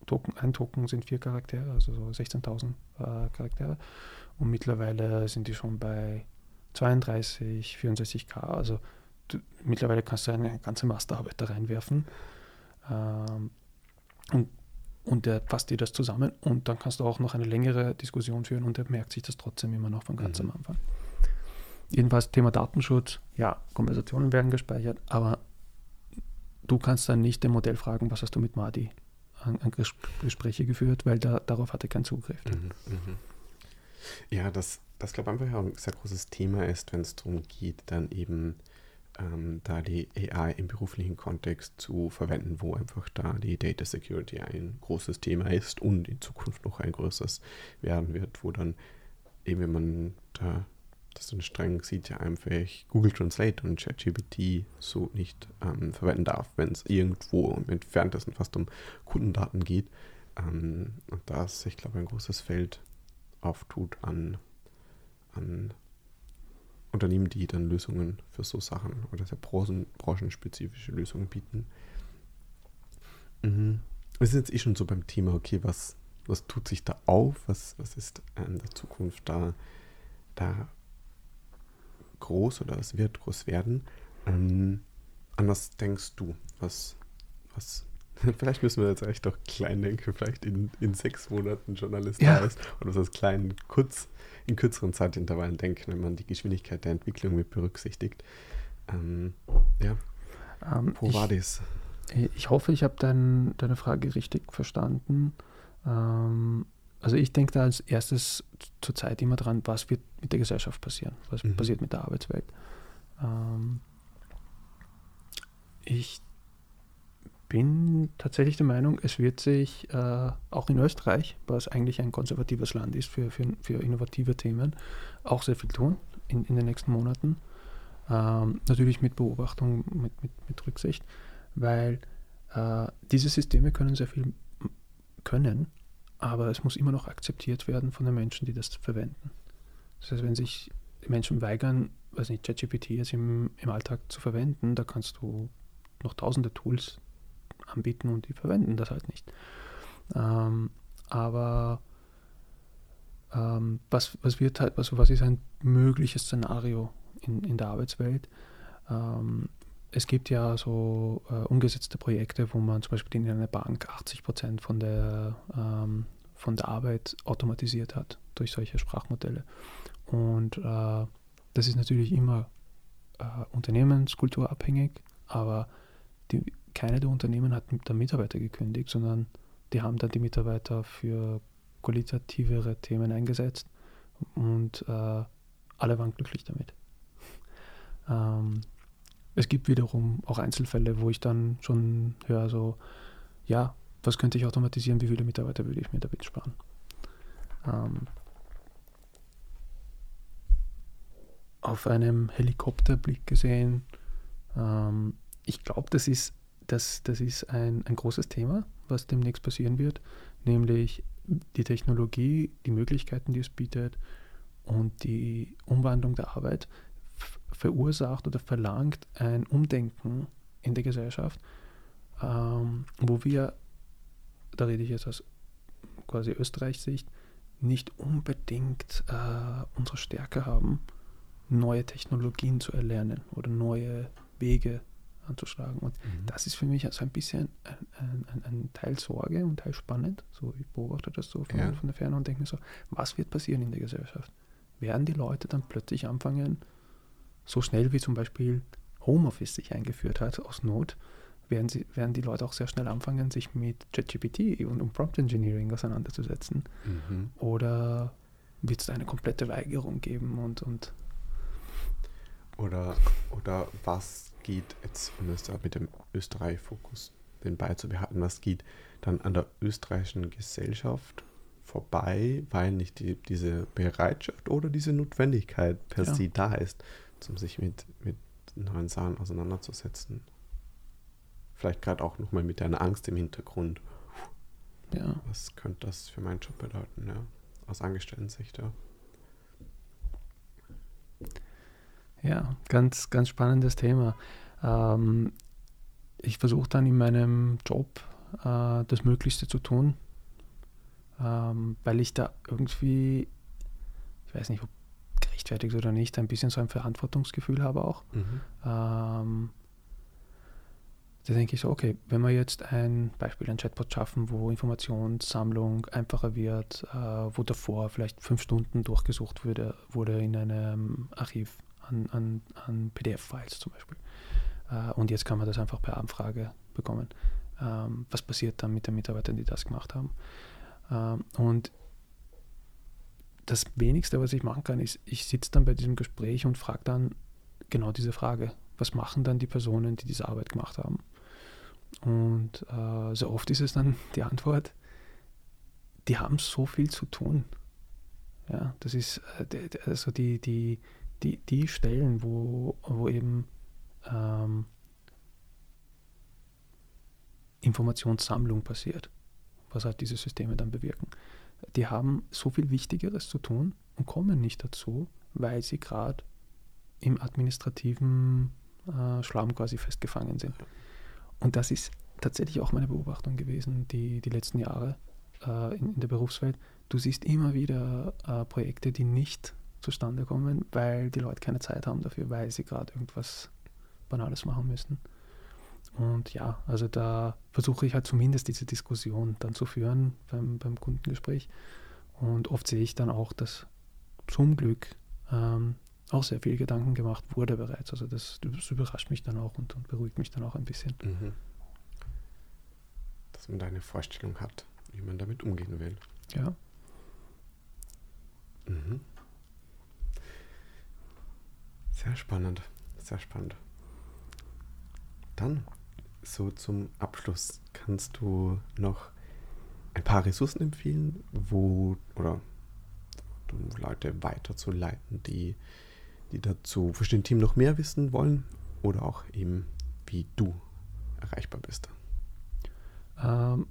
Token, ein Token sind vier Charaktere, also so 16.000 äh, Charaktere. Und mittlerweile sind die schon bei 32, 64k. Also du, mittlerweile kannst du eine ganze Masterarbeit da reinwerfen. Ähm, und, und der fasst dir das zusammen und dann kannst du auch noch eine längere Diskussion führen und der merkt sich das trotzdem immer noch von ganz mhm. am Anfang. Jedenfalls Thema Datenschutz, ja, Konversationen werden gespeichert, aber du kannst dann nicht dem Modell fragen, was hast du mit Madi an, an Gespräche geführt, weil da, darauf hatte keinen Zugriff. Mhm, mhm. Ja, das, das glaube ich einfach ein sehr großes Thema ist, wenn es darum geht, dann eben ähm, da die AI im beruflichen Kontext zu verwenden, wo einfach da die Data Security ein großes Thema ist und in Zukunft noch ein größeres werden wird, wo dann eben, wenn man da das dann streng sieht, ja einfach Google Translate und ChatGPT so nicht ähm, verwenden darf, wenn es irgendwo im Entferntesten fast um Kundendaten geht. Ähm, und da ist, ich glaube, ein großes Feld auftut an, an Unternehmen, die dann Lösungen für so Sachen oder sehr branchen, branchenspezifische Lösungen bieten. Mhm. Wir sind jetzt eh schon so beim Thema, okay, was, was tut sich da auf? Was, was ist in der Zukunft da, da groß oder es wird groß werden? Ähm, an was denkst du? Was, was Vielleicht müssen wir jetzt echt doch klein denken, vielleicht in, in sechs Monaten Journalist ja. da ist oder so als kleinen, kurz, in kürzeren Zeitintervallen denken, wenn man die Geschwindigkeit der Entwicklung mit berücksichtigt. Ähm, ja, ähm, wo ich, war das? Ich hoffe, ich habe dein, deine Frage richtig verstanden. Ähm, also ich denke da als erstes zurzeit immer dran, was wird mit der Gesellschaft passieren, was mhm. passiert mit der Arbeitswelt. Ähm, ich bin tatsächlich der Meinung, es wird sich äh, auch in Österreich, was eigentlich ein konservatives Land ist für, für, für innovative Themen, auch sehr viel tun in, in den nächsten Monaten. Ähm, natürlich mit Beobachtung, mit, mit, mit Rücksicht, weil äh, diese Systeme können sehr viel können, aber es muss immer noch akzeptiert werden von den Menschen, die das verwenden. Das heißt, wenn sich Menschen weigern, weiß nicht, ChatGPT jetzt im, im Alltag zu verwenden, da kannst du noch tausende Tools anbieten und die verwenden das halt nicht. Ähm, aber ähm, was, was wird halt, also was ist ein mögliches Szenario in, in der Arbeitswelt? Ähm, es gibt ja so äh, umgesetzte Projekte, wo man zum Beispiel in einer Bank 80 Prozent von der, ähm, von der Arbeit automatisiert hat durch solche Sprachmodelle. Und äh, das ist natürlich immer äh, unternehmenskulturabhängig, aber die, keine der Unternehmen hat der Mitarbeiter gekündigt, sondern die haben dann die Mitarbeiter für qualitativere Themen eingesetzt und äh, alle waren glücklich damit. Ähm, es gibt wiederum auch Einzelfälle, wo ich dann schon höre, so, ja, was könnte ich automatisieren, wie viele Mitarbeiter würde ich mir damit sparen? Ähm, auf einem Helikopterblick gesehen, ähm, ich glaube, das ist das, das ist ein, ein großes Thema, was demnächst passieren wird, nämlich die Technologie, die Möglichkeiten, die es bietet und die Umwandlung der Arbeit verursacht oder verlangt ein Umdenken in der Gesellschaft, ähm, wo wir, da rede ich jetzt aus quasi Österreichs Sicht, nicht unbedingt äh, unsere Stärke haben, neue Technologien zu erlernen oder neue Wege anzuschlagen. Und mhm. das ist für mich also ein bisschen ein, ein, ein, Teil Sorge und Teil spannend. So, ich beobachte das so von, ja. von der Ferne und denke mir so, was wird passieren in der Gesellschaft? Werden die Leute dann plötzlich anfangen, so schnell wie zum Beispiel Homeoffice sich eingeführt hat aus Not, werden, sie, werden die Leute auch sehr schnell anfangen, sich mit ChatGPT und, und Prompt Engineering auseinanderzusetzen? Mhm. Oder wird es eine komplette Weigerung geben und, und oder, oder was geht jetzt, um es da mit dem Österreich-Fokus den beizubehalten, was geht dann an der österreichischen Gesellschaft vorbei, weil nicht die, diese Bereitschaft oder diese Notwendigkeit per ja. se da ist, um sich mit, mit neuen Sachen auseinanderzusetzen. Vielleicht gerade auch nochmal mit einer Angst im Hintergrund. Ja. Was könnte das für meinen Job bedeuten, ja? Aus Angestellten-Sicht, ja. Ja, ganz, ganz spannendes Thema. Ähm, ich versuche dann in meinem Job äh, das Möglichste zu tun, ähm, weil ich da irgendwie, ich weiß nicht, ob gerechtfertigt oder nicht, ein bisschen so ein Verantwortungsgefühl habe auch. Mhm. Ähm, da denke ich so, okay, wenn wir jetzt ein Beispiel, ein Chatbot schaffen, wo Informationssammlung einfacher wird, äh, wo davor vielleicht fünf Stunden durchgesucht wurde, wurde in einem Archiv an, an, an PDF-Files zum Beispiel. Äh, und jetzt kann man das einfach per Anfrage bekommen. ähm, was passiert dann mit den Mitarbeitern, die das gemacht haben. Ähm, und das wenigste, was ich machen kann, ist, ich sitze dann bei diesem Gespräch und frage dann genau diese Frage, was machen dann die Personen, die diese Arbeit gemacht haben? Und äh, so oft ist es dann die Antwort, die haben so viel zu tun. Ja, das ist äh, also die, die, die, die Stellen, wo, wo eben ähm, Informationssammlung passiert, was halt diese Systeme dann bewirken. Die haben so viel Wichtigeres zu tun und kommen nicht dazu, weil sie gerade im administrativen äh, Schlamm quasi festgefangen sind. Und das ist tatsächlich auch meine Beobachtung gewesen, die, die letzten Jahre äh, in, in, der Berufswelt. Du siehst immer wieder äh, Projekte, die nicht zustande kommen, weil die Leute keine Zeit haben dafür, weil sie gerade irgendwas Banales machen müssen. Und ja, also da versuche ich halt zumindest diese Diskussion dann zu führen beim, beim Kundengespräch. Und oft sehe ich dann auch, dass zum Glück ähm, auch sehr viel Gedanken gemacht wurde bereits. Also das, das überrascht mich dann auch und, und, beruhigt mich dann auch ein bisschen. Mhm. Dass man da eine Vorstellung hat, wie man damit umgehen will. Ja. Mhm. Sehr spannend, sehr spannend. Dann, so zum Abschluss, kannst du noch ein paar Ressourcen empfehlen, wo oder um Leute weiterzuleiten, die die dazu für den Team noch mehr wissen wollen oder auch eben, wie du erreichbar bist? Ähm,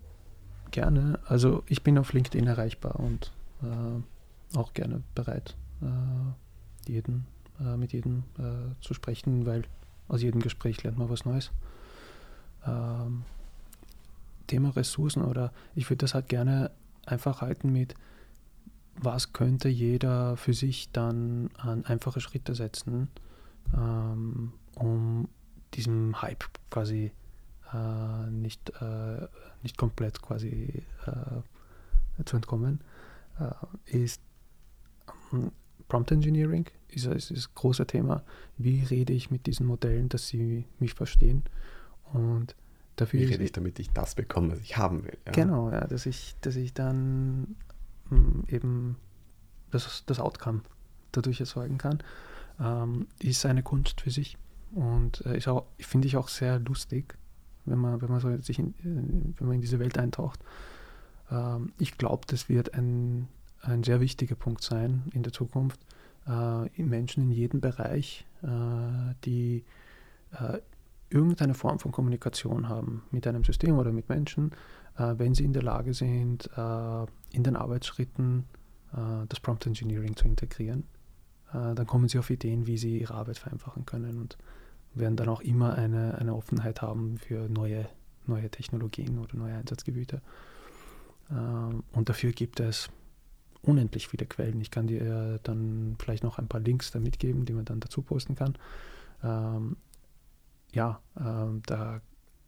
gerne. Also ich bin auf LinkedIn erreichbar und äh, auch gerne bereit, äh, jeden, äh, mit jedem äh, zu sprechen, weil aus jedem Gespräch lernt man was Neues. Ähm, Thema Ressourcen oder ich würde das halt gerne einfach halten mit, was könnte jeder für sich dann an einfache Schritte setzen, ähm, um diesem Hype quasi äh, nicht, äh, nicht komplett quasi äh, zu entkommen, äh, ist ähm, Prompt Engineering ist, ist, ist ein großes Thema. Wie rede ich mit diesen Modellen, dass sie mich verstehen? Und dafür Wie rede ich, damit ich das bekomme, was ich haben will? Ja? Genau, ja, dass ich, dass ich dann hm, eben das, das Outcome dadurch erzeugen kann, ähm, ist eine Kunst für sich. Und äh, ist auch, finde ich auch sehr lustig, wenn man, wenn man so sich in, äh, wenn man in diese Welt eintaucht. Ähm, ich glaube, das wird ein, ein sehr wichtiger Punkt sein in der Zukunft. Äh, Menschen in jedem Bereich, äh, die äh, irgendeine Form von Kommunikation haben mit einem System oder mit Menschen, äh, wenn sie in der Lage sind, äh, in den Arbeitsschritten äh, das Prompt Engineering zu integrieren, dann kommen sie auf Ideen, wie sie ihre Arbeit vereinfachen können und werden dann auch immer eine, eine Offenheit haben für neue, neue Technologien oder neue Einsatzgebiete. Und dafür gibt es unendlich viele Quellen. Ich kann dir dann vielleicht noch ein paar Links da mitgeben, die man dann dazu posten kann. Ähm, ja, ähm, da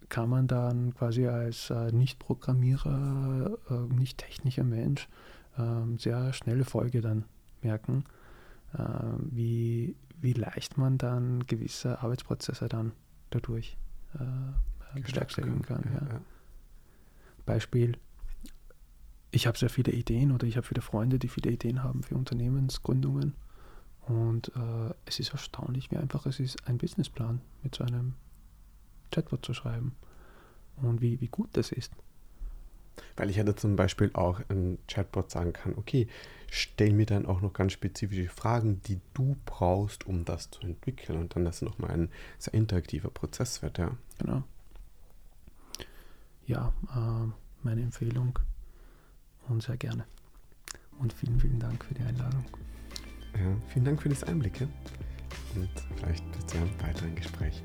kann man dann quasi als äh, Nicht-Programmierer, äh, nicht technischer Mensch äh, sehr schnelle Folge dann merken, äh, wie, wie leicht man dann gewisse Arbeitsprozesse dann dadurch äh, bewerkstelligen kann. Ja, ja. Beispiel, ich habe sehr viele Ideen oder ich habe viele Freunde, die viele Ideen haben für Unternehmensgründungen. Und äh, es ist erstaunlich, wie einfach es ist, einen Businessplan mit so einem Chatbot zu schreiben und wie, wie gut das ist. Weil ich hätte zum Beispiel auch ein Chatbot sagen kann, okay, stell mir dann auch noch ganz spezifische Fragen, die du brauchst, um das zu entwickeln und dann das nochmal ein sehr interaktiver Prozess wird, ja. Genau. Ja, äh, meine Empfehlung und sehr gerne. Und vielen, vielen Dank für die Einladung. Ja, vielen Dank für das Einblicke und vielleicht bis zu einem weiteren Gespräch.